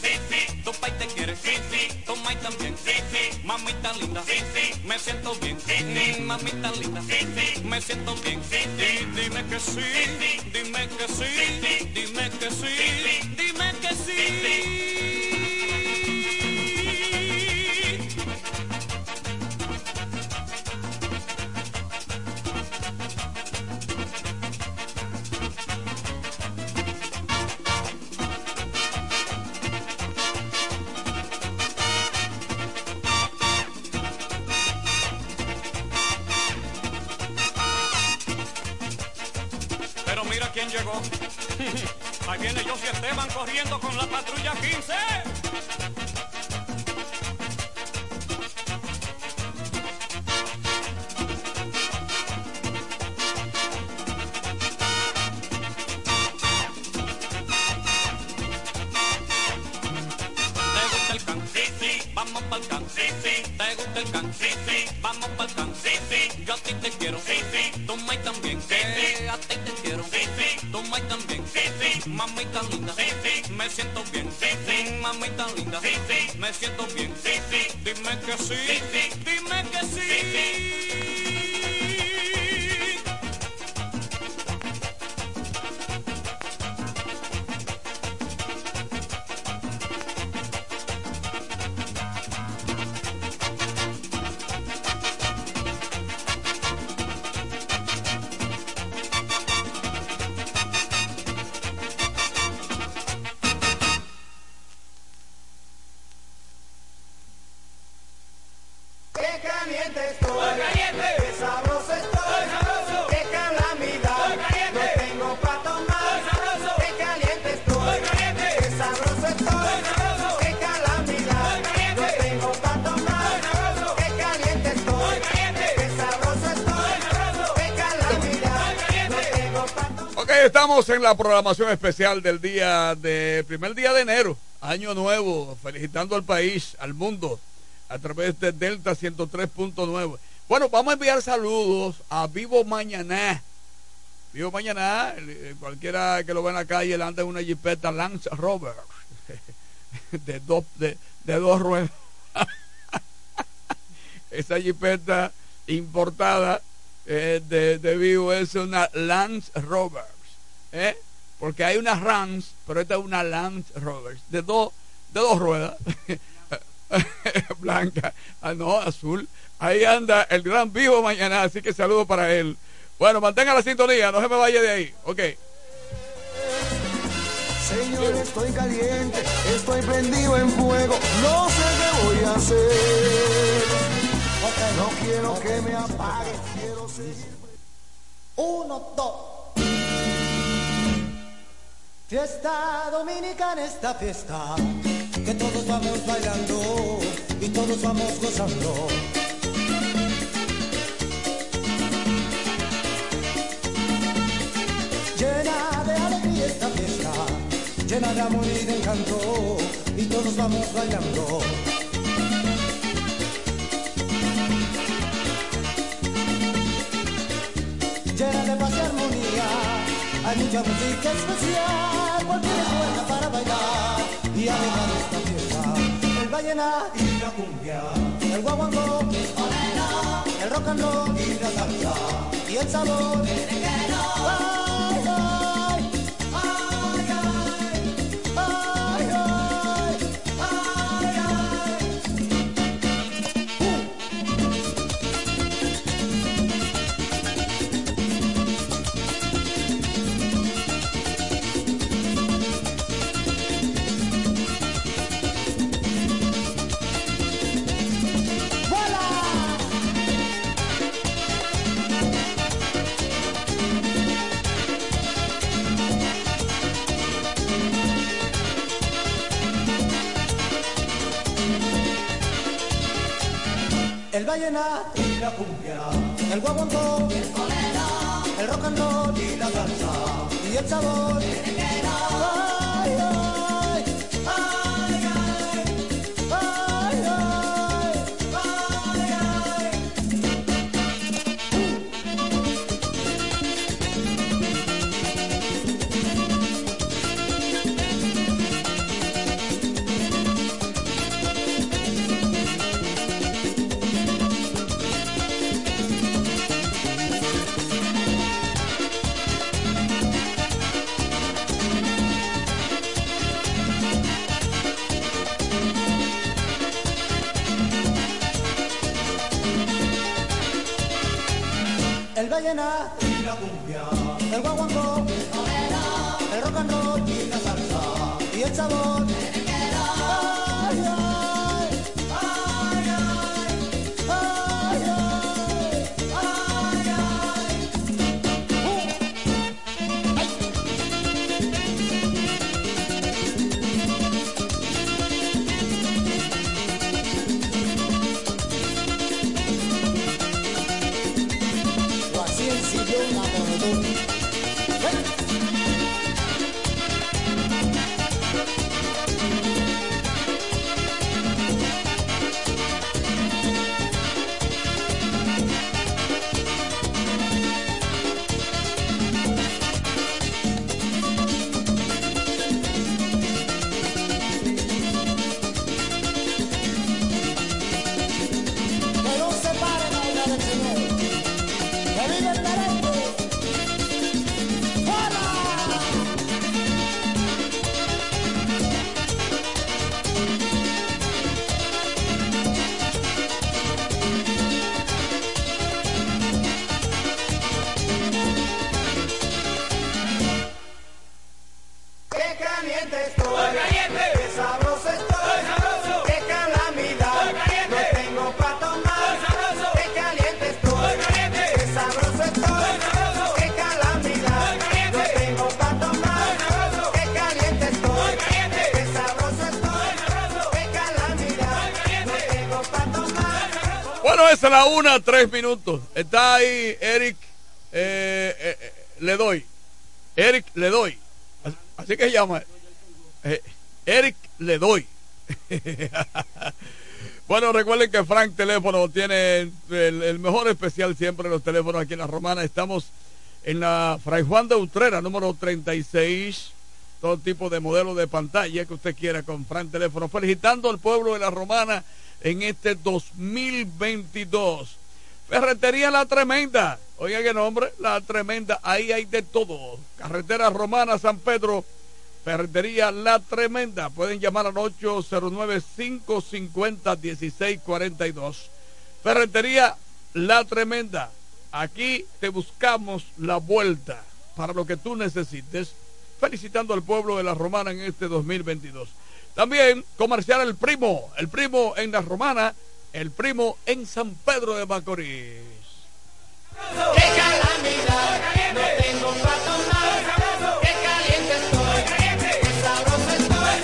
Tu pai te quiere. Tu mai también. Mamita linda. Me siento bien. Mamita linda. Me siento bien. Y dime que sí. Dime que sí. La programación especial del día de primer día de enero, año nuevo, felicitando al país, al mundo, a través de Delta 103.9. Bueno, vamos a enviar saludos a Vivo Mañana. Vivo Mañana, el- cualquiera que lo ve en la calle, le anda en una jipeta Lance Rover de dos, de, de dos ruedas. Esa jipeta importada eh, de, de Vivo es una Lance Rover. ¿Eh? Porque hay una Rams, pero esta es una Land Rover de dos de dos ruedas. Blanca, ah, no, azul. Ahí anda el gran vivo mañana, así que saludo para él. Bueno, mantenga la sintonía, no se me vaya de ahí. Ok. Señor, estoy caliente, estoy prendido en fuego, no sé qué voy a hacer. No quiero que me apague, quiero seguir. Uno, dos. Fiesta dominicana, esta fiesta, que todos vamos bailando y todos vamos gozando. Llena de alegría esta fiesta, llena de amor y de encanto, y todos vamos bailando. llena de paz y armonía. Hay mucha música especial, cualquier es para bailar y alegrar esta fiesta. El vallenato y la cumbia, el guaguancó, el rock and roll y la salsa y el sabor. Vallenato y la cumbia, el guaguancó, el el rock and roll y la salsa y el sabor. Una, tres minutos. Está ahí Eric eh, eh, eh, Le doy. Eric Le doy. Así- que se llama. Eric Le doy. bueno, recuerden que Frank Teléfono tiene el, el mejor especial siempre en los teléfonos aquí en la Romana. Estamos en la Fray Juan de Utrera, número 36. Todo tipo de modelo de pantalla que usted quiera con Frank Teléfono. Felicitando al pueblo de la Romana en este 2022. Ferretería La Tremenda. Oiga qué nombre, La Tremenda. Ahí hay de todo. Carretera Romana San Pedro. Ferretería La Tremenda. Pueden llamar al 809-550-1642. Ferretería La Tremenda. Aquí te buscamos la vuelta para lo que tú necesites. Felicitando al pueblo de la Romana en este 2022. También comercial El Primo. El Primo en la Romana. El Primo en San Pedro de Macorís. ¡Qué calamidad! No tengo pa' tomar. ¡Qué caliente estoy! ¡Qué sabroso estoy!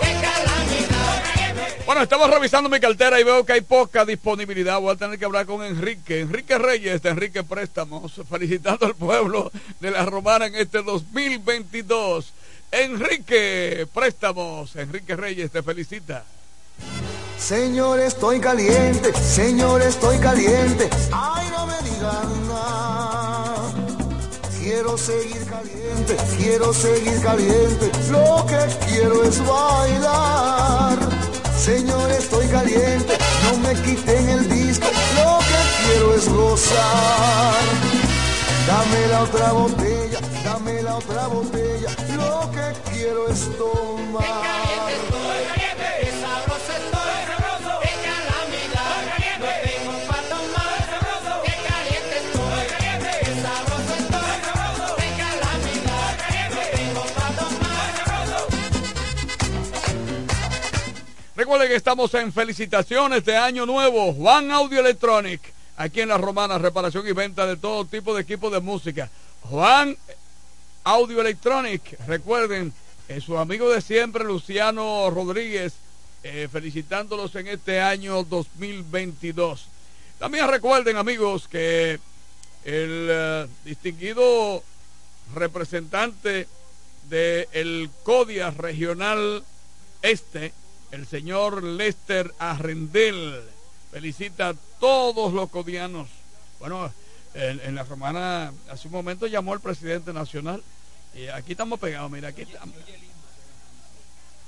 ¡Qué calamidad! Bueno, estamos revisando mi cartera y veo que hay poca disponibilidad. Voy a tener que hablar con Enrique. Enrique Reyes de Enrique Préstamos. Felicitando al pueblo de la Romana en este 2022. Enrique Préstamos. Enrique Reyes te felicita. Señor, estoy caliente, señor, estoy caliente. Ay, no me digan nada. Quiero seguir caliente, quiero seguir caliente. Lo que quiero es bailar. Señor, estoy caliente, no me quiten el disco. Lo que quiero es gozar. Dame la otra botella, dame la otra botella. Quiero es tomar. ¡Qué sabroso estoy! ¡Qué calamidad! No tengo pa' tomar. ¡Qué caliente estoy! ¡Qué sabroso estoy! ¡Qué calamidad! No tengo pa' tomar. Recuerden que estamos en felicitaciones de Año Nuevo. Juan Audio Electronic. Aquí en la Romana, reparación y venta de todo tipo de equipos de música. Juan Audio Electronic. Recuerden, su amigo de siempre, Luciano Rodríguez, eh, felicitándolos en este año 2022. También recuerden, amigos, que el eh, distinguido representante del CODIA Regional Este, el señor Lester Arrendel, felicita a todos los codianos. Bueno, en, en la romana hace un momento llamó el presidente nacional y aquí estamos pegados, mira, aquí estamos.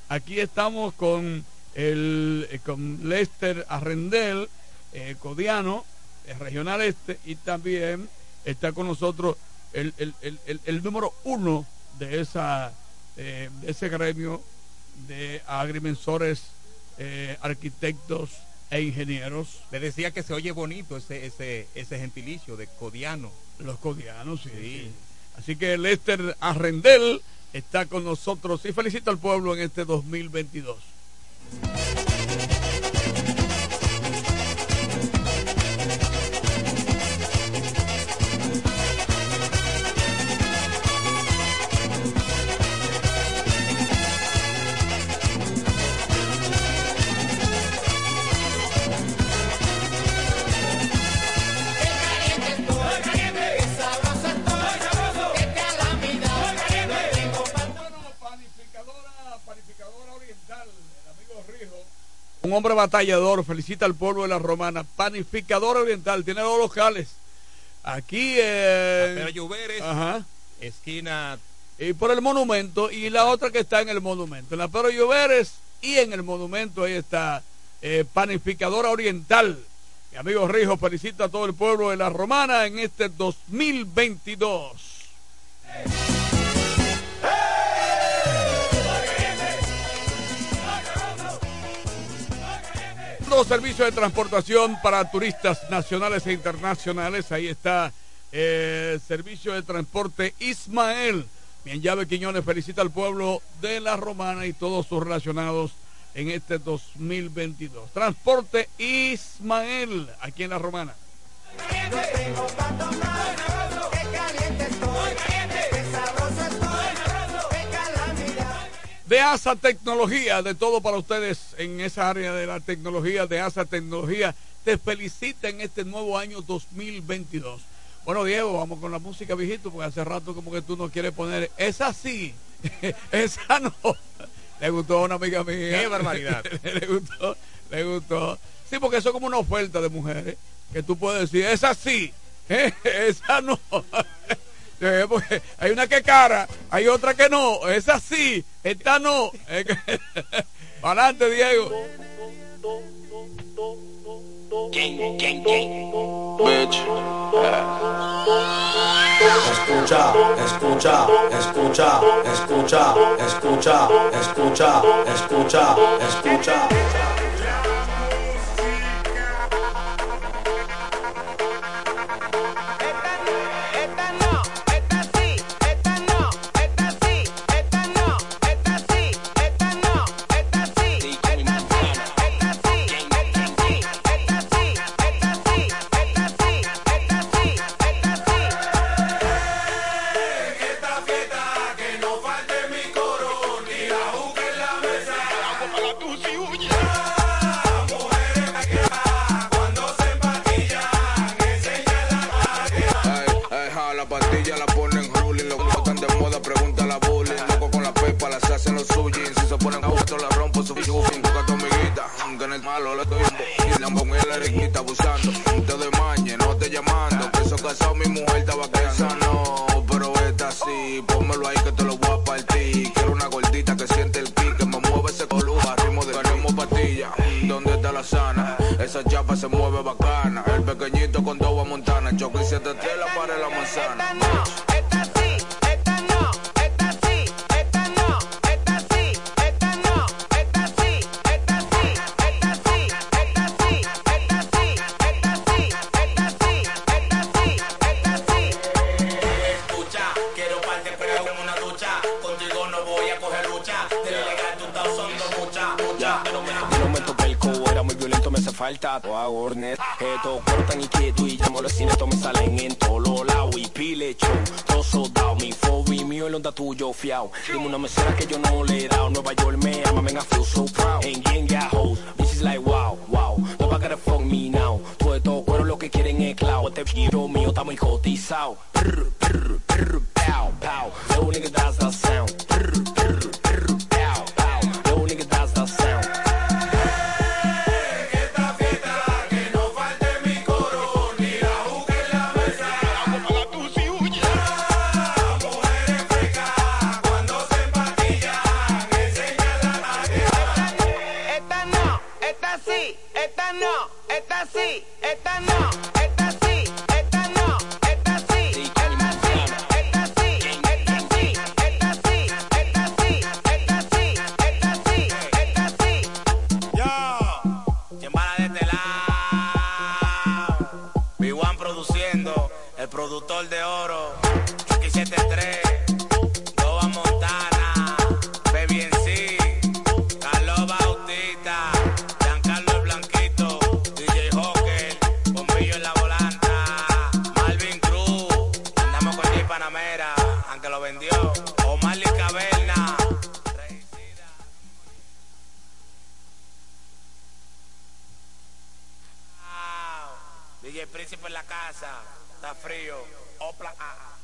Aquí estamos con el eh, con Lester Arrendel, eh, codiano, eh, regional este, y también está con nosotros el, el- el- el- número uno de esa eh, de ese gremio de agrimensores, eh, arquitectos e ingenieros. Le decía que se oye bonito ese, ese, ese gentilicio de codiano. Los codianos, sí. sí. Así que Lester Arrendel está con nosotros y felicita al pueblo en este 2022. Un hombre batallador, felicita al pueblo de la Romana, panificador oriental, tiene dos locales. Aquí en... Pero Lluveres, Ajá. esquina Y por el monumento, y la otra que está en el monumento. En la Pedro Lloveres y en el monumento, ahí está, eh, panificadora oriental. Mi amigo Rijo felicita a todo el pueblo de la Romana en este 2022. Los servicios de transportación para turistas nacionales e internacionales. Ahí está eh, servicio de transporte Ismael. Bien, llave Quiñones felicita al pueblo de la Romana y todos sus relacionados en este 2022. Transporte Ismael, aquí en la Romana. De ASA Tecnología, de todo para ustedes en esa área de la tecnología, de ASA Tecnología, te felicita en este nuevo año 2022. Bueno, Diego, vamos con la música, viejito, porque hace rato como que tú no quieres poner. Es así, esa no. Le gustó a una amiga mía. Qué barbaridad. le gustó, le gustó. Sí, porque eso es como una oferta de mujeres, que tú puedes decir, es así, esa no. Eh, porque hay una que cara, hay otra que no, es así, esta no. Adelante, Diego. Escucha, escucha, escucha, escucha, escucha, escucha, escucha, escucha. Esta ponen puesto, la rompo su fin. Busca tu amiguita, que en el malo le doy un bo- Y la riquita abusando. Te doy mañe, no te llamando. Que eso casado, mi mujer estaba Esa no, pero esta sí. Pónmelo ahí que te lo voy a partir. Quiero una gordita que siente el kick, que me mueve ese coluja. Ritmo de ganemos pastilla. ¿Dónde está la sana? Esa chapa se mueve bacana. El pequeñito con dos montana. Choque y siete telas para la manzana. Falta o hago hornet. Esto cortan y quieto y llamo los cines, me salen en todos los lados y pile show. Todo soldado, mi fobi mío, el onda tuyo fiao. Dime una mesera que yo no le he dado. Nueva York me ama, venga, feel so proud. En gang ya hoes, bitches like wow, wow. Nobody gotta fuck me now. Todo esto cuero lo que quieren es cloud. Este giro mío está muy cotizado. Prr, prr, prr, en la casa. Está frío. Opla. ah,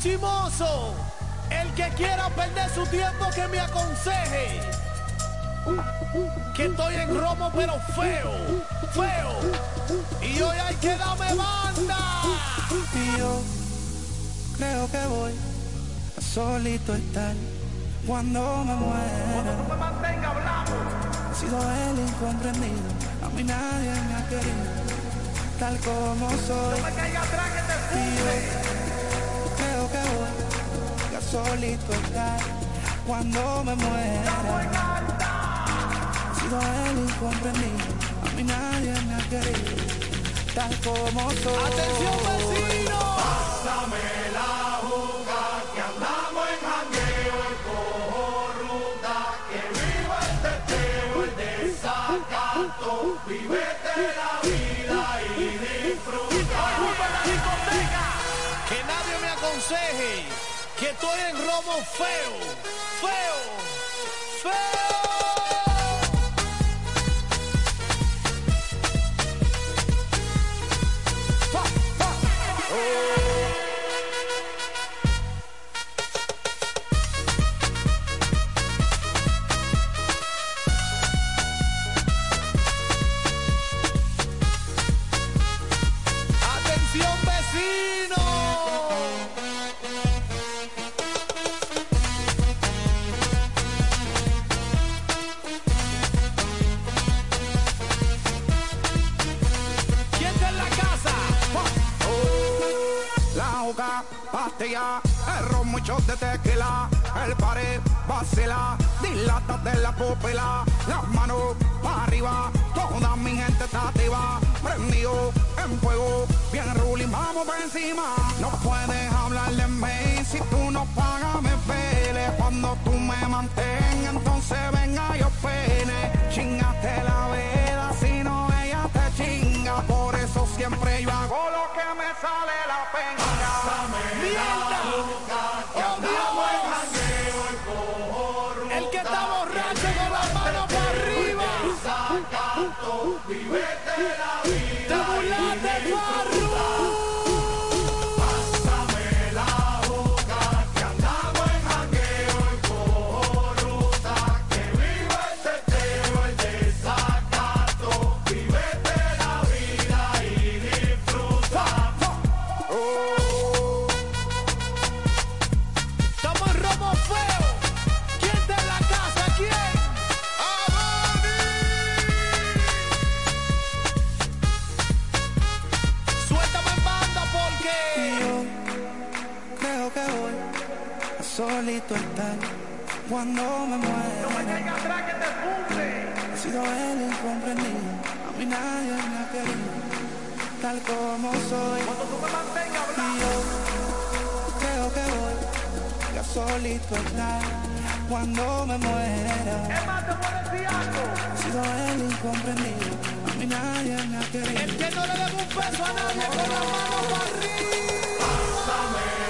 Chimoso, el que quiera perder su tiempo que me aconseje. Que estoy en romo pero feo, feo. Y hoy hay que darme banda. Y yo creo que voy a solito estar cuando me muera. me mantenga hablando. He sido el incomprendido, a mí nadie me ha querido, tal como soy. No me caiga solito estar cuando me muera. He sido el incomprendido, a mí nadie me ha querido, tal como soy. Atención vecino. Pásame la juga que andamos en jangueo, el cojo ruta, que viva el teteo, el desacato, vivete la vida y disfruta. Que nadie me aconseje que estoy en romo feo, feo, feo. Atención tal como soy. Cuando tú me mantengas Y yo creo que voy a solito estar cuando me muera. Es más, te a decir algo. He sido el incomprendido, a mí nadie me ha querido. El que no le debe un peso a nadie con la mano para arriba. Pásame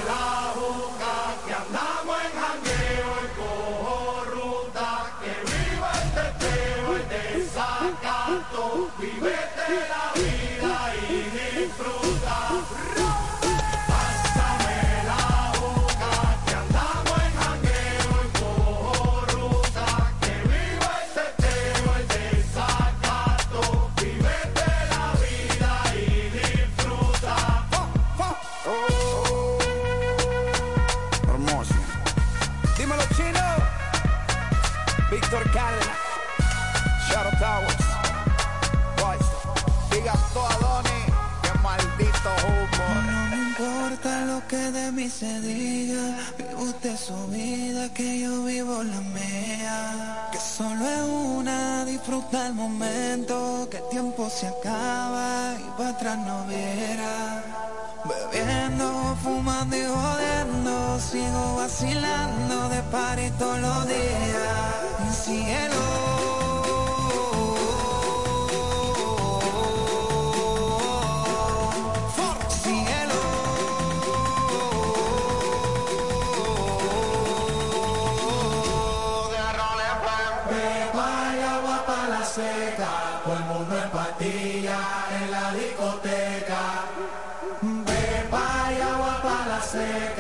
disfruta el momento. Que el tiempo se acaba y para atrás no viera. Bebiendo, fumando y jodiendo, sigo vacilando de party todos los días. Cielo. Mundo en la discoteca. Beba y agua para pala seca,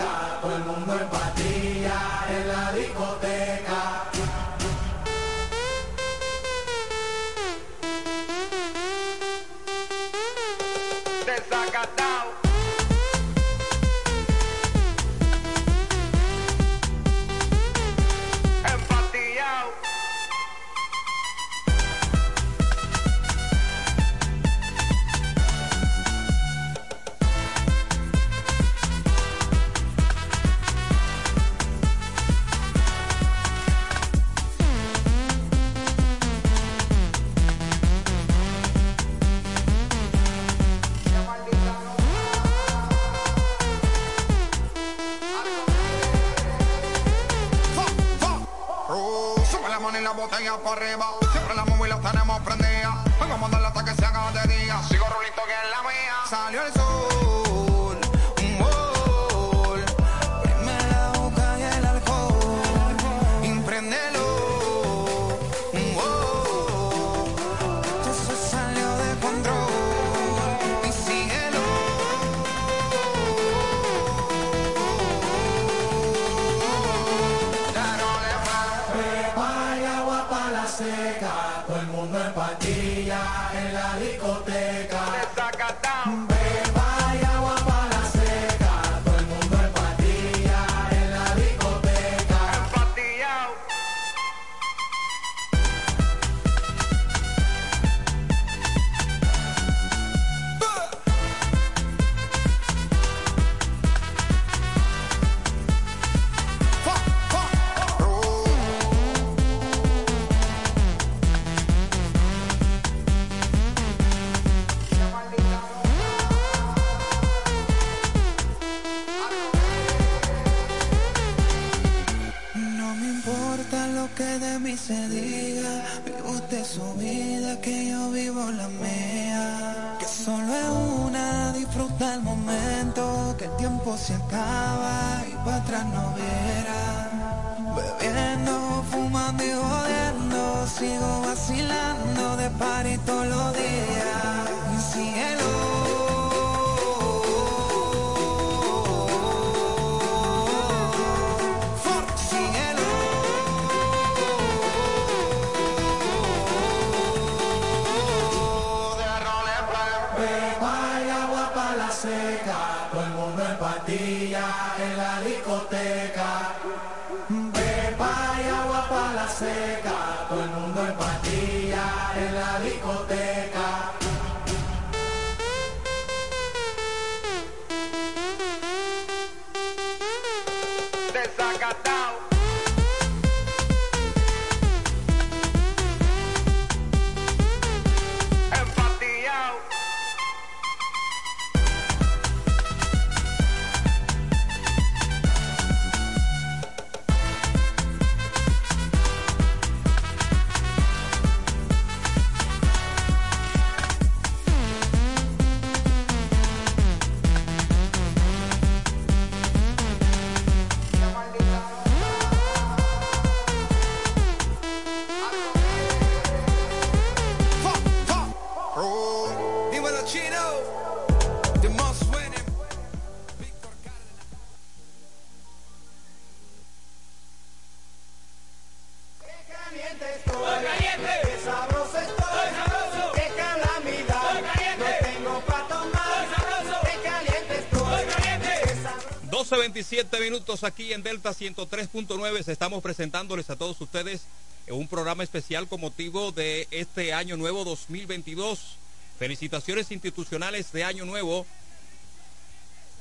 aquí en Delta 103.9. Estamos presentándoles a todos ustedes un programa especial con motivo de este año nuevo 2022. Felicitaciones institucionales de año nuevo.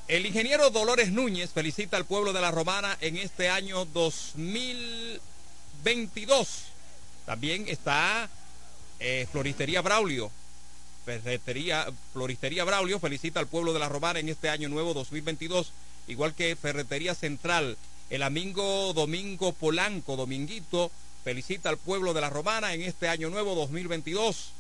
El ingeniero Dolores Núñez felicita al pueblo de la Romana en este año 2022. También está eh, Floristería Braulio. Ferretería, Floristería Braulio felicita al pueblo de la Romana en este año nuevo 2022, igual que Ferretería Central. El amigo Domingo Polanco, Dominguito, felicita al pueblo de la Romana en este año nuevo 2022.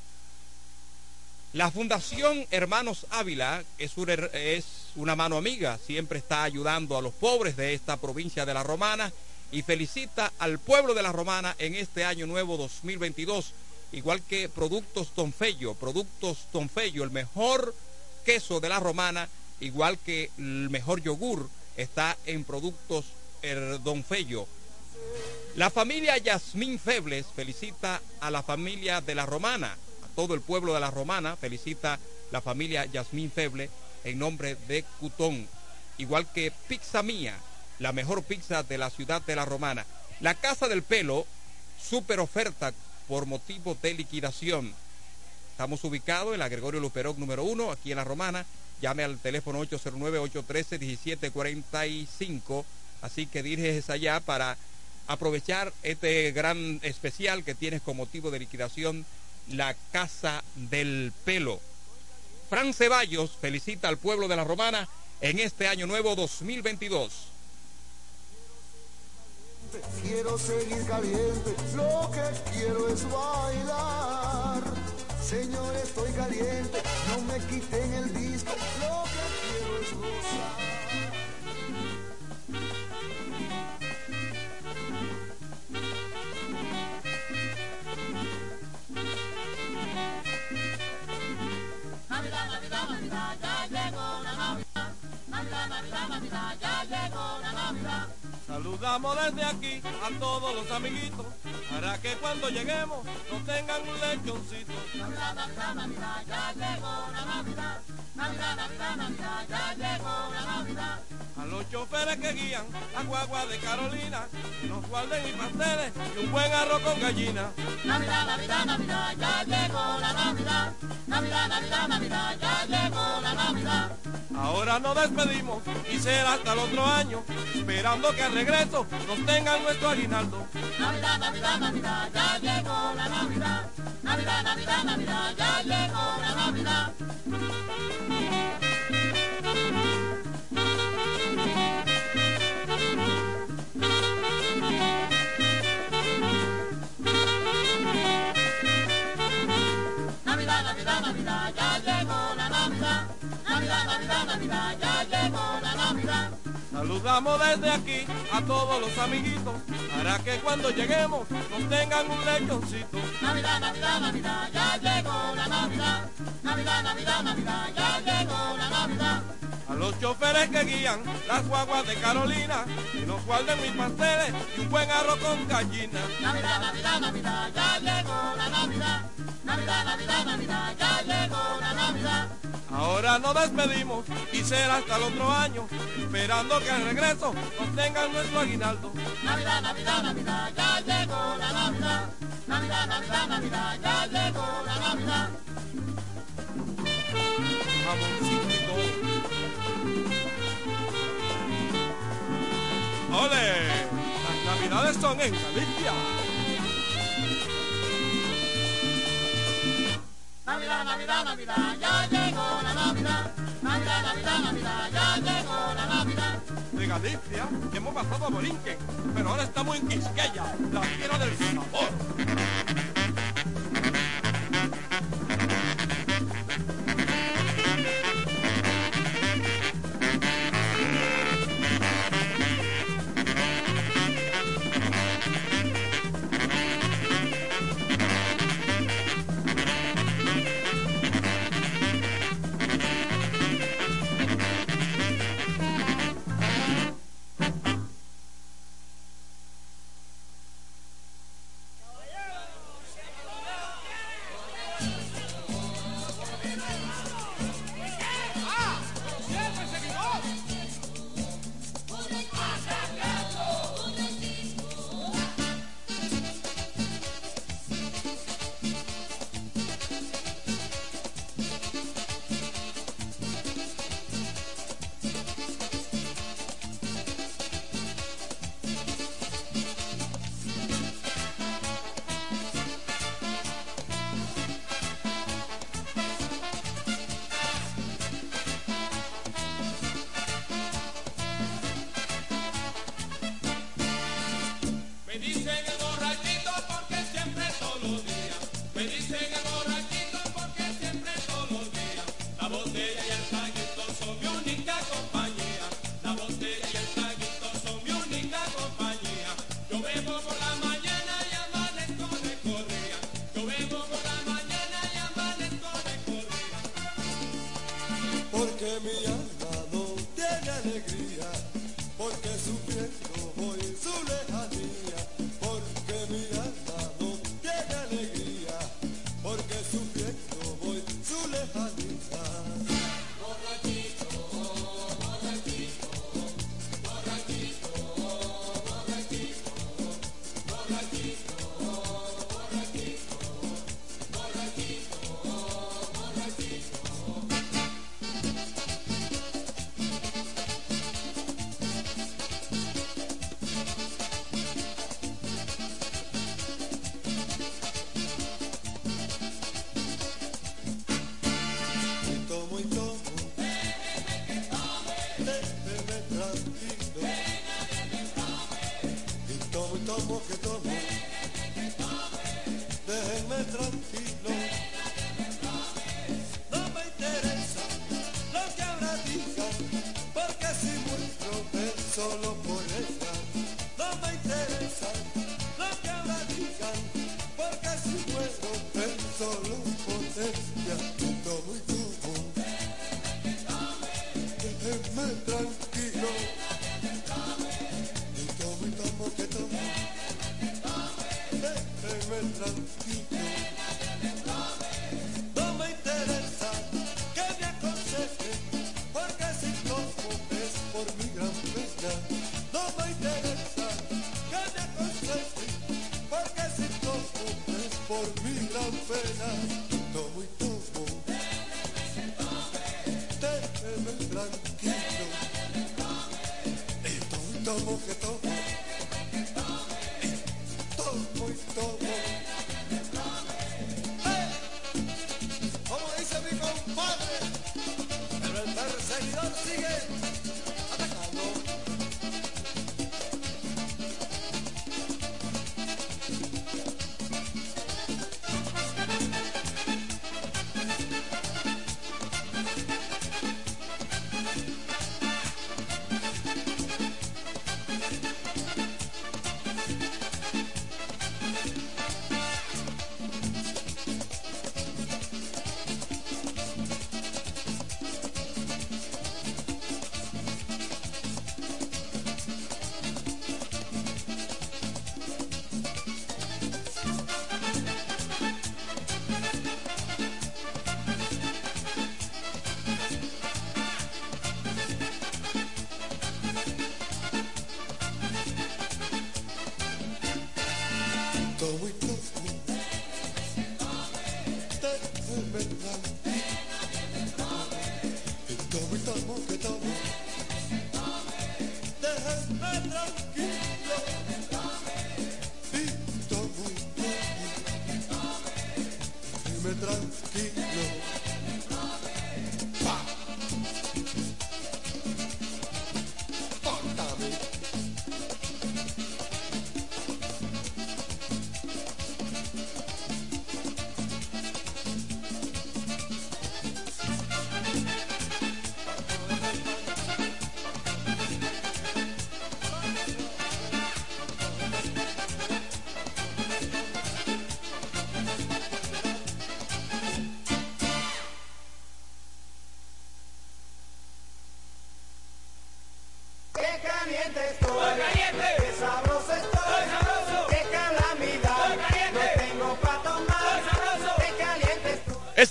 La Fundación Hermanos Ávila es una, es una mano amiga, siempre está ayudando a los pobres de esta provincia de la Romana y felicita al pueblo de la Romana en este año nuevo 2022, igual que Productos Tonfello, Productos Tonfello, el mejor queso de la Romana, igual que el mejor yogur está en Productos Don Fello. La familia Yasmín Febles felicita a la familia de la Romana, a todo el pueblo de la Romana, felicita la familia Yasmín Feble en nombre de Cutón, igual que Pizza Mía, la mejor pizza de la ciudad de la Romana. La Casa del Pelo, super oferta por motivo de liquidación. Estamos ubicados en la Gregorio Luperón número 1, aquí en la Romana. Llame al teléfono 809-813-1745. Así que diriges allá para aprovechar este gran especial que tienes con motivo de liquidación, la Casa del Pelo. Fran Ceballos felicita al pueblo de la Romana en este año nuevo 2022. Quiero seguir caliente, lo que quiero es bailar. Señor, estoy caliente, no me quiten el disco, lo que quiero es gozar. Ya llegó la Navidad. Saludamos desde aquí a todos los amiguitos para que cuando lleguemos nos tengan un lechoncito. Navidad, Navidad, Navidad, ya llegó la Navidad. Navidad, Navidad, Navidad, ya llegó la Navidad. A los choferes que guían la guagua de Carolina, nos guarden y pasteles y un buen arroz con gallina. Navidad, Navidad, Navidad, ya llegó la Navidad. Navidad, Navidad, Navidad, ya llegó la Navidad. Ahora nos despedimos y será hasta el otro año, esperando que regreso nos tengan nuestro aguinaldo. Navidad, Navidad, Navidad, ya llegó la Navidad. Navidad, Navidad, Navidad, ya llegó la Navidad. Navidad, Navidad, Navidad, ya llegó la Navidad. Navidad, Navidad, Navidad, ya llegó la Navidad. Saludamos desde aquí a todos los amiguitos para que cuando lleguemos nos tengan un lechoncito. Navidad, Navidad, Navidad, ya llegó la Navidad. Navidad, Navidad, Navidad, ya llegó la Navidad. A los choferes que guían las guaguas de Carolina, que nos guarden mis pasteles y un buen arroz con gallina. Navidad, Navidad, Navidad, ya llegó la Navidad. Navidad, Navidad, Navidad, ya llegó la Navidad. Ahora nos despedimos y será hasta el otro año, esperando que al regreso nos tengan nuestro aguinaldo. Navidad, Navidad, Navidad, ya llegó la Navidad. Navidad, Navidad, Navidad, ya llegó la Navidad. ¡Ole! Las navidades son en Galicia. Navidad, Navidad, Navidad, ya llegó la Navidad. Navidad, Navidad, Navidad, ya llegó la Navidad. De Galicia hemos pasado a Borinquen, pero ahora estamos en Quisqueya, la tierra del sabor.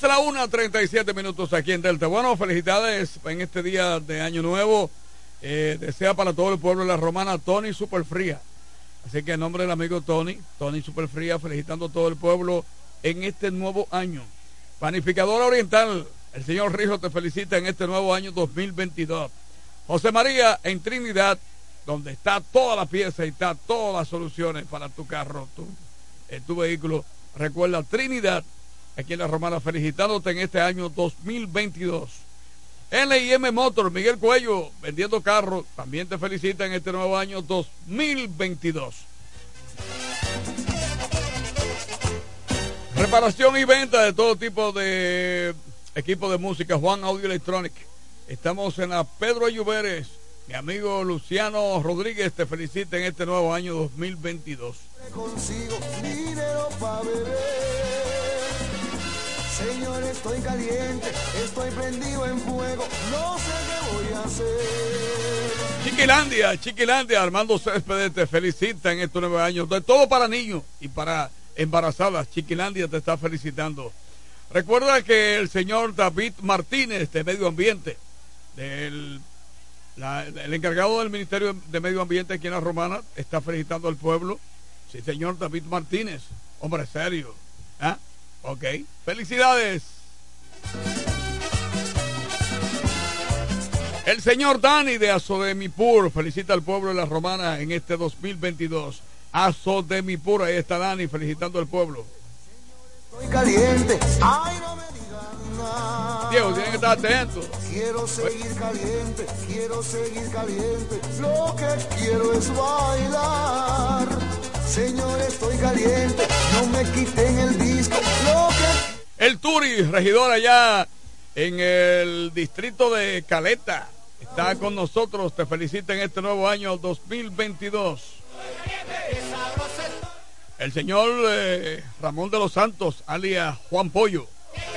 La 1.37 minutos aquí en Delta. Bueno, felicidades en este día de Año Nuevo. Eh, desea para todo el pueblo de la Romana Tony Superfría. Así que en nombre del amigo Tony, Tony Superfría, felicitando a todo el pueblo en este nuevo año. Panificadora Oriental, el señor Rijo te felicita en este nuevo año 2022. José María en Trinidad, donde está toda la pieza y está todas las soluciones para tu carro, tu, eh, tu vehículo. Recuerda Trinidad, aquí en la Romana, felicitándote en este año 2022. LIM Motor, Miguel Cuello, vendiendo carros, también te felicita en este nuevo año 2022. Reparación y venta de todo tipo de equipo de música, Juan Audio Electronic. Estamos en la Pedro Ayuberes. Mi amigo Luciano Rodríguez te felicita en este nuevo año 2022. consigo dinero pa' beber. Señor, estoy caliente, estoy prendido en fuego, no sé qué voy a hacer. Chiquilandia, Chiquilandia, Armando Céspedes te felicita en estos nueve años. Todo para niños y para embarazadas. Chiquilandia te está felicitando. Recuerda que el señor David Martínez de Medio Ambiente, el encargado del Ministerio de Medio Ambiente aquí en la Romana, está felicitando al pueblo. Sí, señor David Martínez. Hombre, serio. ¿Ah? Ok. Felicidades. El señor Dani de Azodemipur felicita al pueblo de la Romana en este 2022. Azodemipur, ahí está Dani felicitando al pueblo. Estoy caliente. Ay, no me digan nada. Diego, tienen que estar atentos. Quiero seguir caliente, quiero seguir caliente. Lo que quiero es bailar. Señor, estoy caliente. No me quiten el disco. El Turi, regidor allá en el distrito de Caleta, está con nosotros. Te felicita en este nuevo año 2022. El señor eh, Ramón de los Santos, alias Juan Pollo,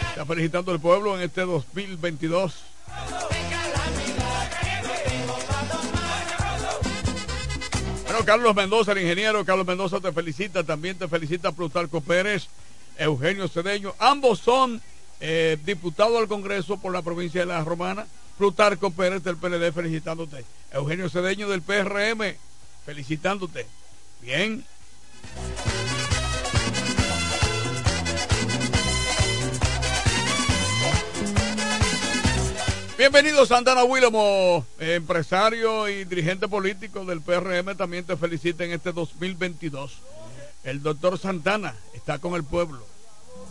está felicitando al pueblo en este 2022. Carlos Mendoza, el ingeniero. Carlos Mendoza te felicita, también te felicita Plutarco Pérez, Eugenio Cedeño, ambos son eh, diputados al Congreso por la provincia de La Romana, Plutarco Pérez del PLD felicitándote, Eugenio Cedeño del PRM felicitándote. Bien. Bienvenido Santana Willamo, empresario y dirigente político del PRM, también te felicita en este 2022. El doctor Santana está con el pueblo.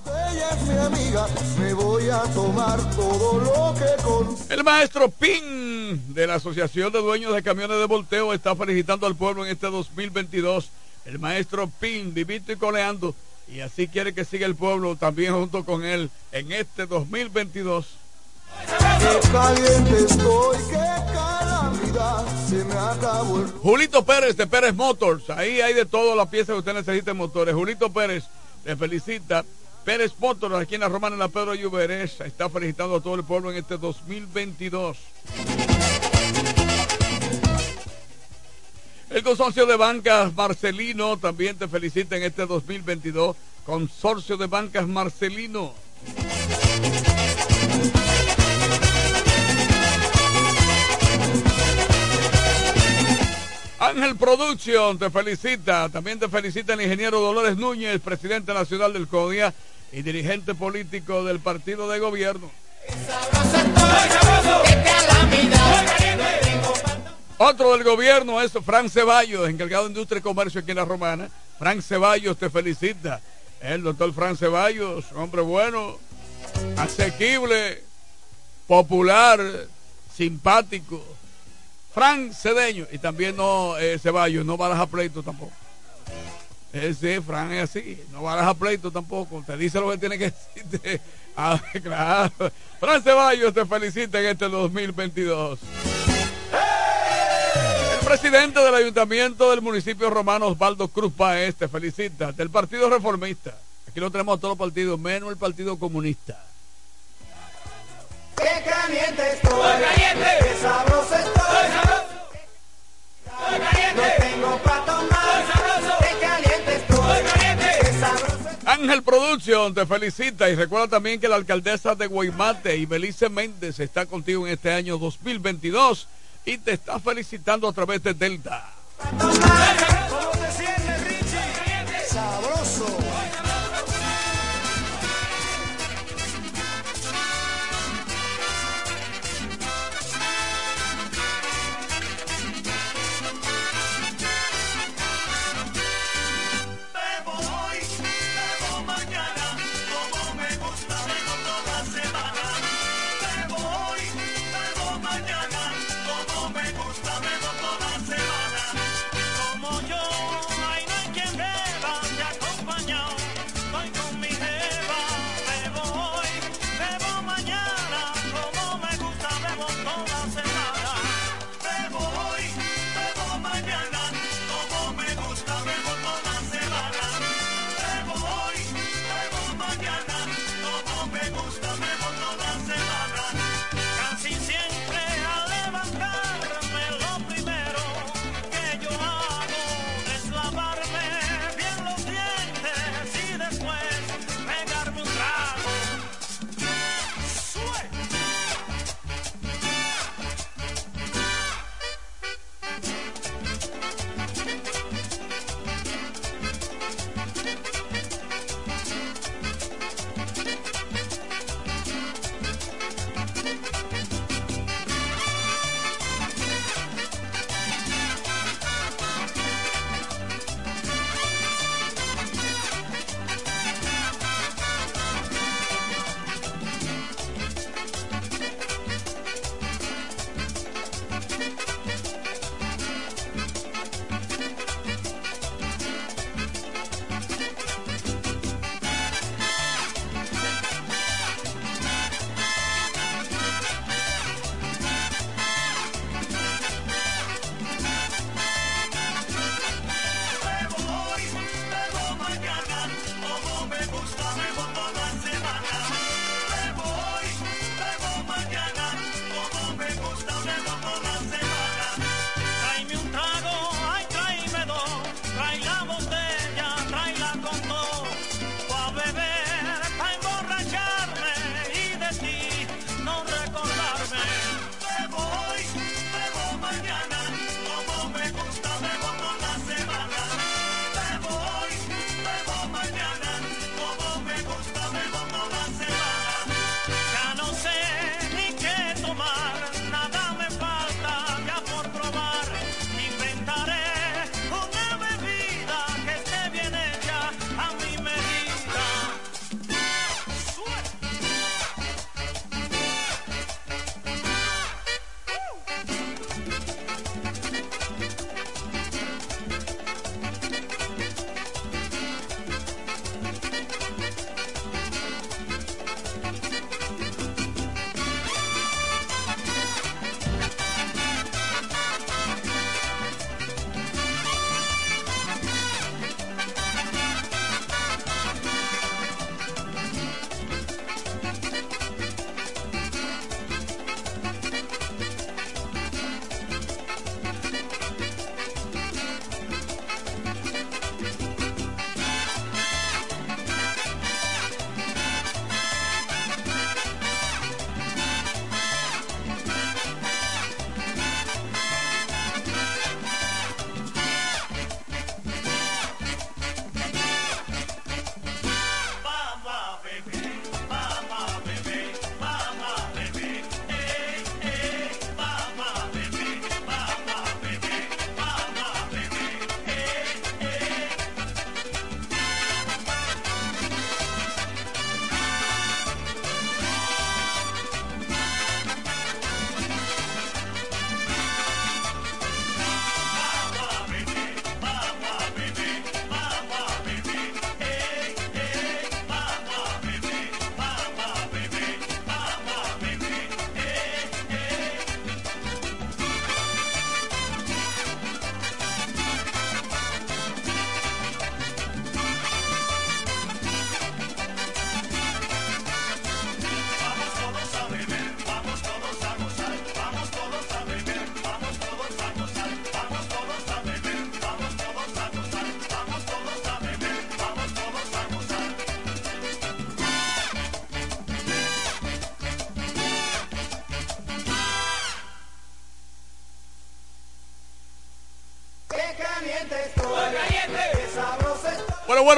ella es mi amiga, me voy a tomar todo lo que con. El maestro Pin de la Asociación de Dueños de Camiones de Volteo está felicitando al pueblo en este 2022. El maestro Pin, vivito y coleando. Y así quiere que siga el pueblo también junto con él en este 2022. Julito Pérez de Pérez Motors. Ahí hay de todo la pieza que usted necesita en motores. Julito Pérez te felicita. Pérez Motors aquí en la Romana en la Pedro Lluveres está felicitando a todo el pueblo en este 2022. El consorcio de bancas Marcelino también te felicita en este 2022. Consorcio de bancas Marcelino. Ángel Production te felicita. También te felicita el ingeniero Dolores Núñez, presidente nacional del CODIA y dirigente político del partido de gobierno. Otro del gobierno es Frank Ceballos, encargado de Industria y Comercio aquí en la Romana. Frank Ceballos te felicita. El doctor Frank Ceballos, hombre bueno, asequible, popular, simpático. Frank Cedeño y también no eh, Ceballos, no baraja pleito tampoco. Eh, sí, Frank es así, no baraja pleito tampoco. Te dice lo que tiene que decirte. Ah, claro. Fran Ceballos te felicita en este 2022. El presidente del ayuntamiento del municipio romano, Osvaldo Cruz Paez, te felicita. Del Partido Reformista. Aquí lo tenemos a todos los partidos, menos el Partido Comunista. Qué caliente estoy, qué estoy, caliente estoy, qué sabroso Ángel Production te felicita y recuerda también que la alcaldesa de Guaymate, Ibelice Méndez, está contigo en este año 2022 y te está felicitando a través de Delta. ¿Cómo te sientes, Richie? Sabroso.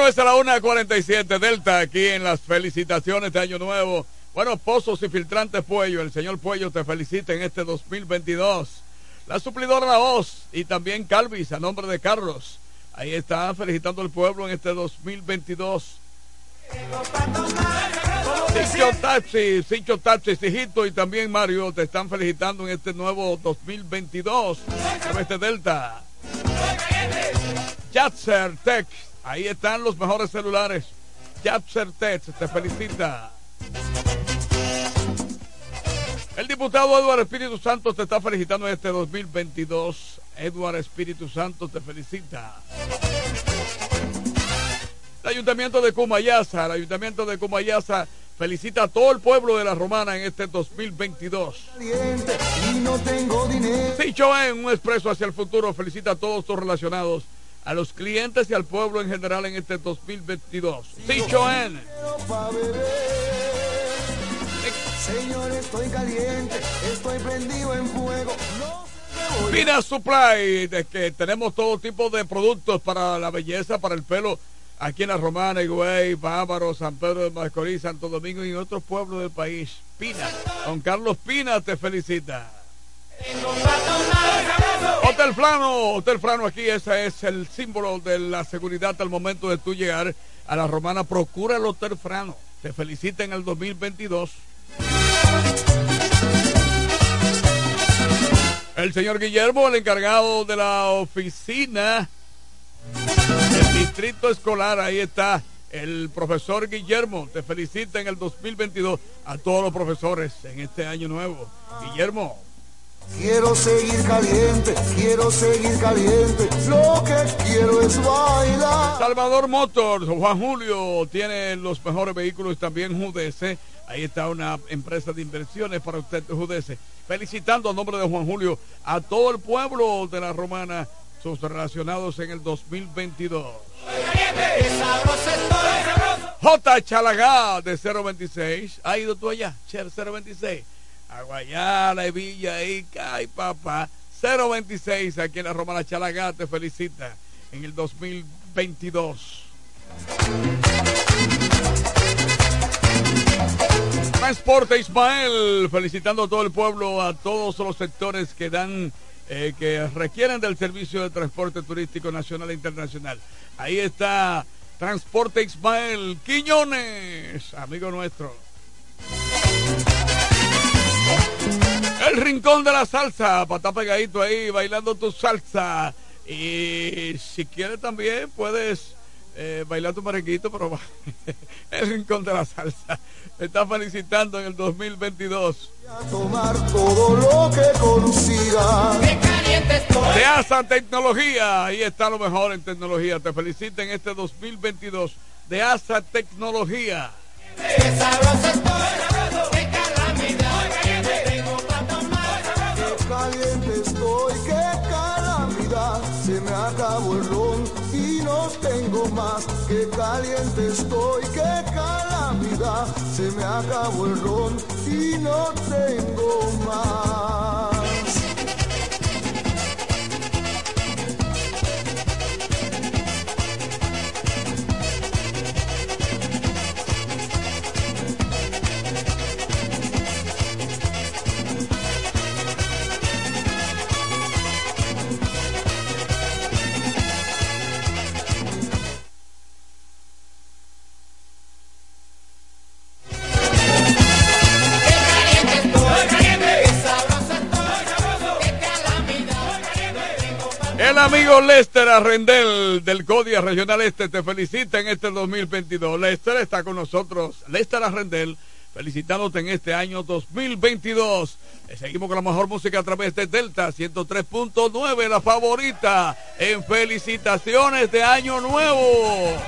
Bueno, es la 1.47 Delta aquí en las felicitaciones de Año Nuevo. Bueno, Pozos y Filtrantes Puello, el señor Puello te felicita en este 2022. La suplidora La Voz y también Calvis a nombre de Carlos. Ahí está felicitando al pueblo en este 2022. Cincho Taxi, Cincho Taxi, Cijito y también Mario te están felicitando en este nuevo 2022 con este Delta. Jatser Tech, ahí están los mejores celulares. Tech te felicita. El diputado Eduardo Espíritu Santo te está felicitando en este 2022. Eduardo Espíritu Santo te felicita. El Ayuntamiento de Cumayasa, el Ayuntamiento de Cumayasa felicita a todo el pueblo de la Romana en este 2022. Y no tengo dinero. Sicho en un expreso hacia el futuro felicita a todos los relacionados, a los clientes y al pueblo en general en este 2022. Sicho en. Señor, estoy caliente, estoy prendido en fuego. Pina Supply, de que tenemos todo tipo de productos para la belleza, para el pelo, aquí en la Romana, Higüey, Bávaro, San Pedro de Macorís, Santo Domingo y en otros pueblos del país. Pina, don Carlos Pina te felicita. Hotel Flano, Hotel Flano aquí, ese es el símbolo de la seguridad al momento de tú llegar a la Romana. Procura el Hotel Frano. Te felicita en el 2022. El señor Guillermo, el encargado de la oficina del distrito escolar, ahí está. El profesor Guillermo te felicita en el 2022 a todos los profesores en este año nuevo. Guillermo, Quiero seguir caliente, quiero seguir caliente. Lo que quiero es bailar. Salvador Motors, Juan Julio tiene los mejores vehículos también JUDEC. Ahí está una empresa de inversiones para usted, JUDEC. Felicitando a nombre de Juan Julio a todo el pueblo de la Romana, sus relacionados en el 2022. J. Chalagá de 026. ¿Ha ido tú allá? Cher 026. Aguayala, Villa, Ica, ay papá. 026 aquí en la Romana Chalagá te felicita en el 2022. Transporte Ismael, felicitando a todo el pueblo, a todos los sectores que dan, eh, que requieren del servicio de transporte turístico nacional e internacional. Ahí está Transporte Ismael Quiñones, amigo nuestro. El rincón de la salsa, para estar pegadito ahí, bailando tu salsa. Y si quieres también puedes eh, bailar tu merenguito, pero va. el rincón de la salsa. Te está felicitando en el 2022. A tomar todo lo que consiga. De ASA Tecnología, ahí está lo mejor en tecnología. Te felicito en este 2022 de ASA Tecnología. Caliente estoy, qué calamidad. Se me acabó el ron y no tengo más. Qué caliente estoy, qué calamidad. Se me acabó el ron y no tengo más. Amigo Lester Arrendel del CODIA Regional Este te felicita en este 2022. Lester está con nosotros. Lester Arrendel, felicitándote en este año 2022. Eh, Seguimos con la mejor música a través de Delta 103.9, la favorita en felicitaciones de Año Nuevo.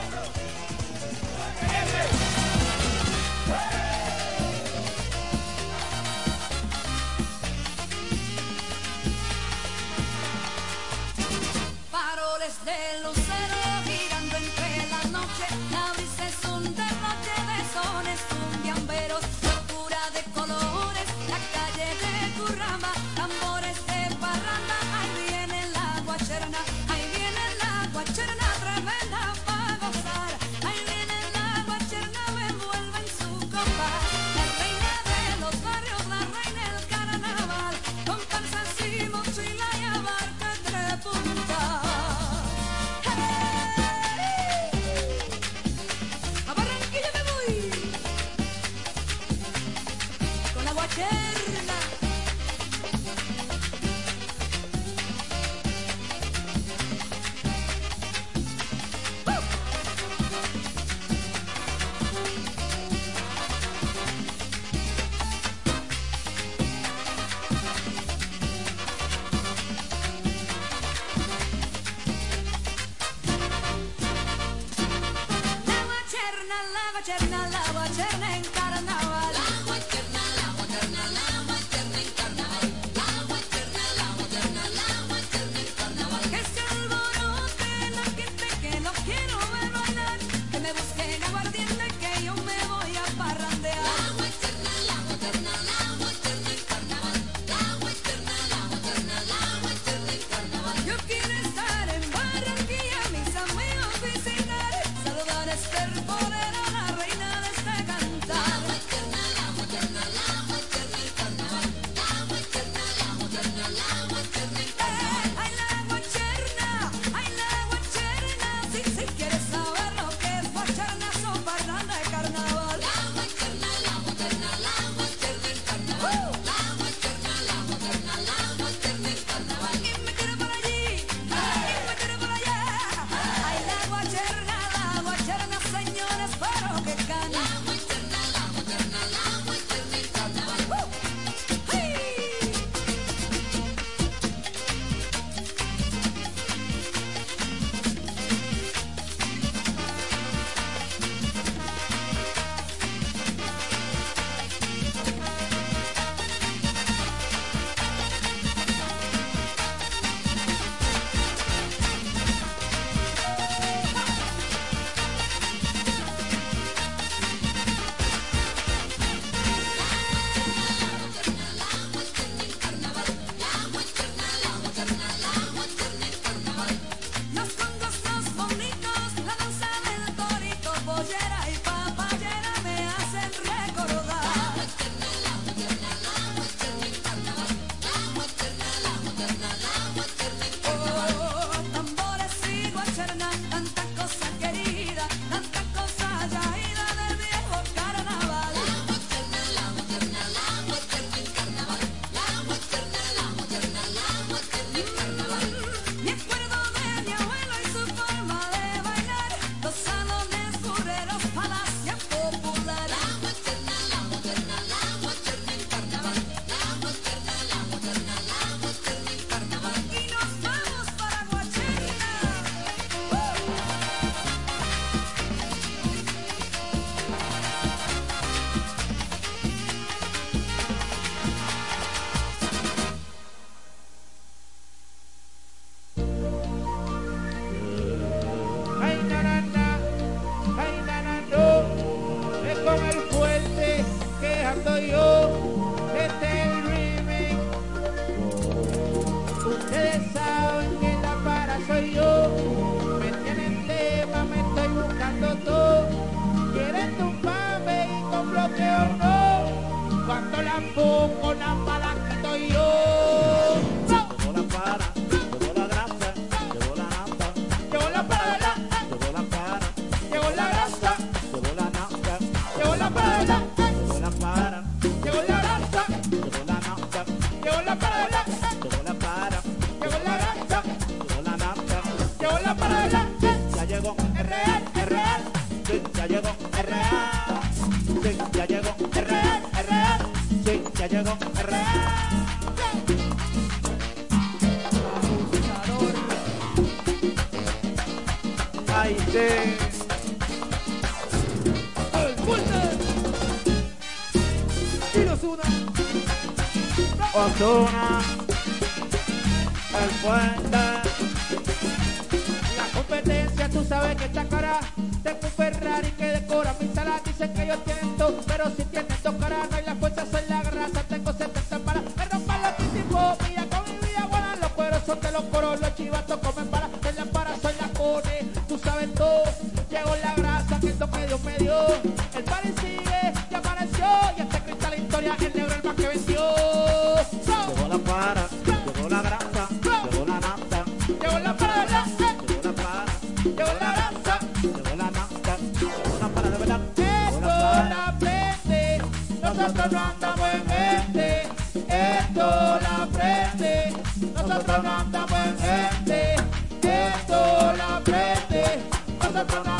Baba.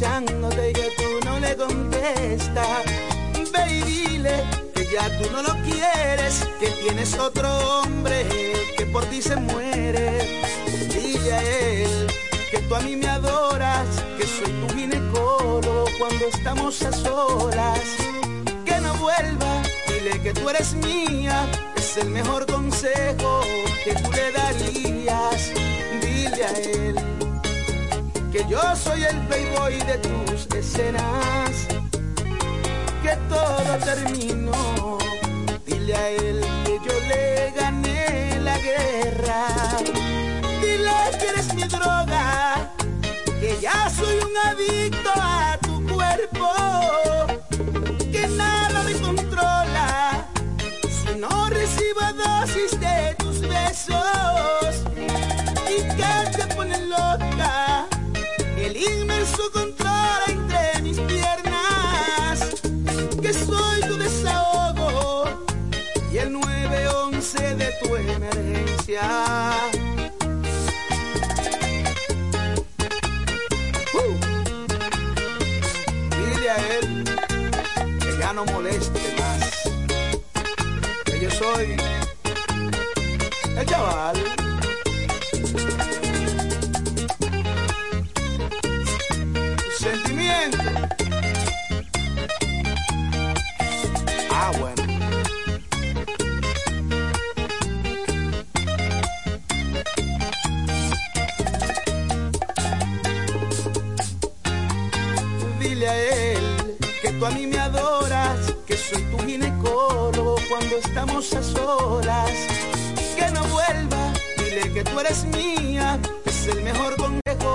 Y que tú no le contestas. Ve y dile que ya tú no lo quieres, que tienes otro hombre que por ti se muere. Dile a él que tú a mí me adoras, que soy tu ginecólogo cuando estamos a solas. Que no vuelva, dile que tú eres mía, es el mejor yo soy el playboy de tus escenas, que todo terminó. Dile a él que yo le gané la guerra. Dile que eres mi droga, que ya soy un adicto a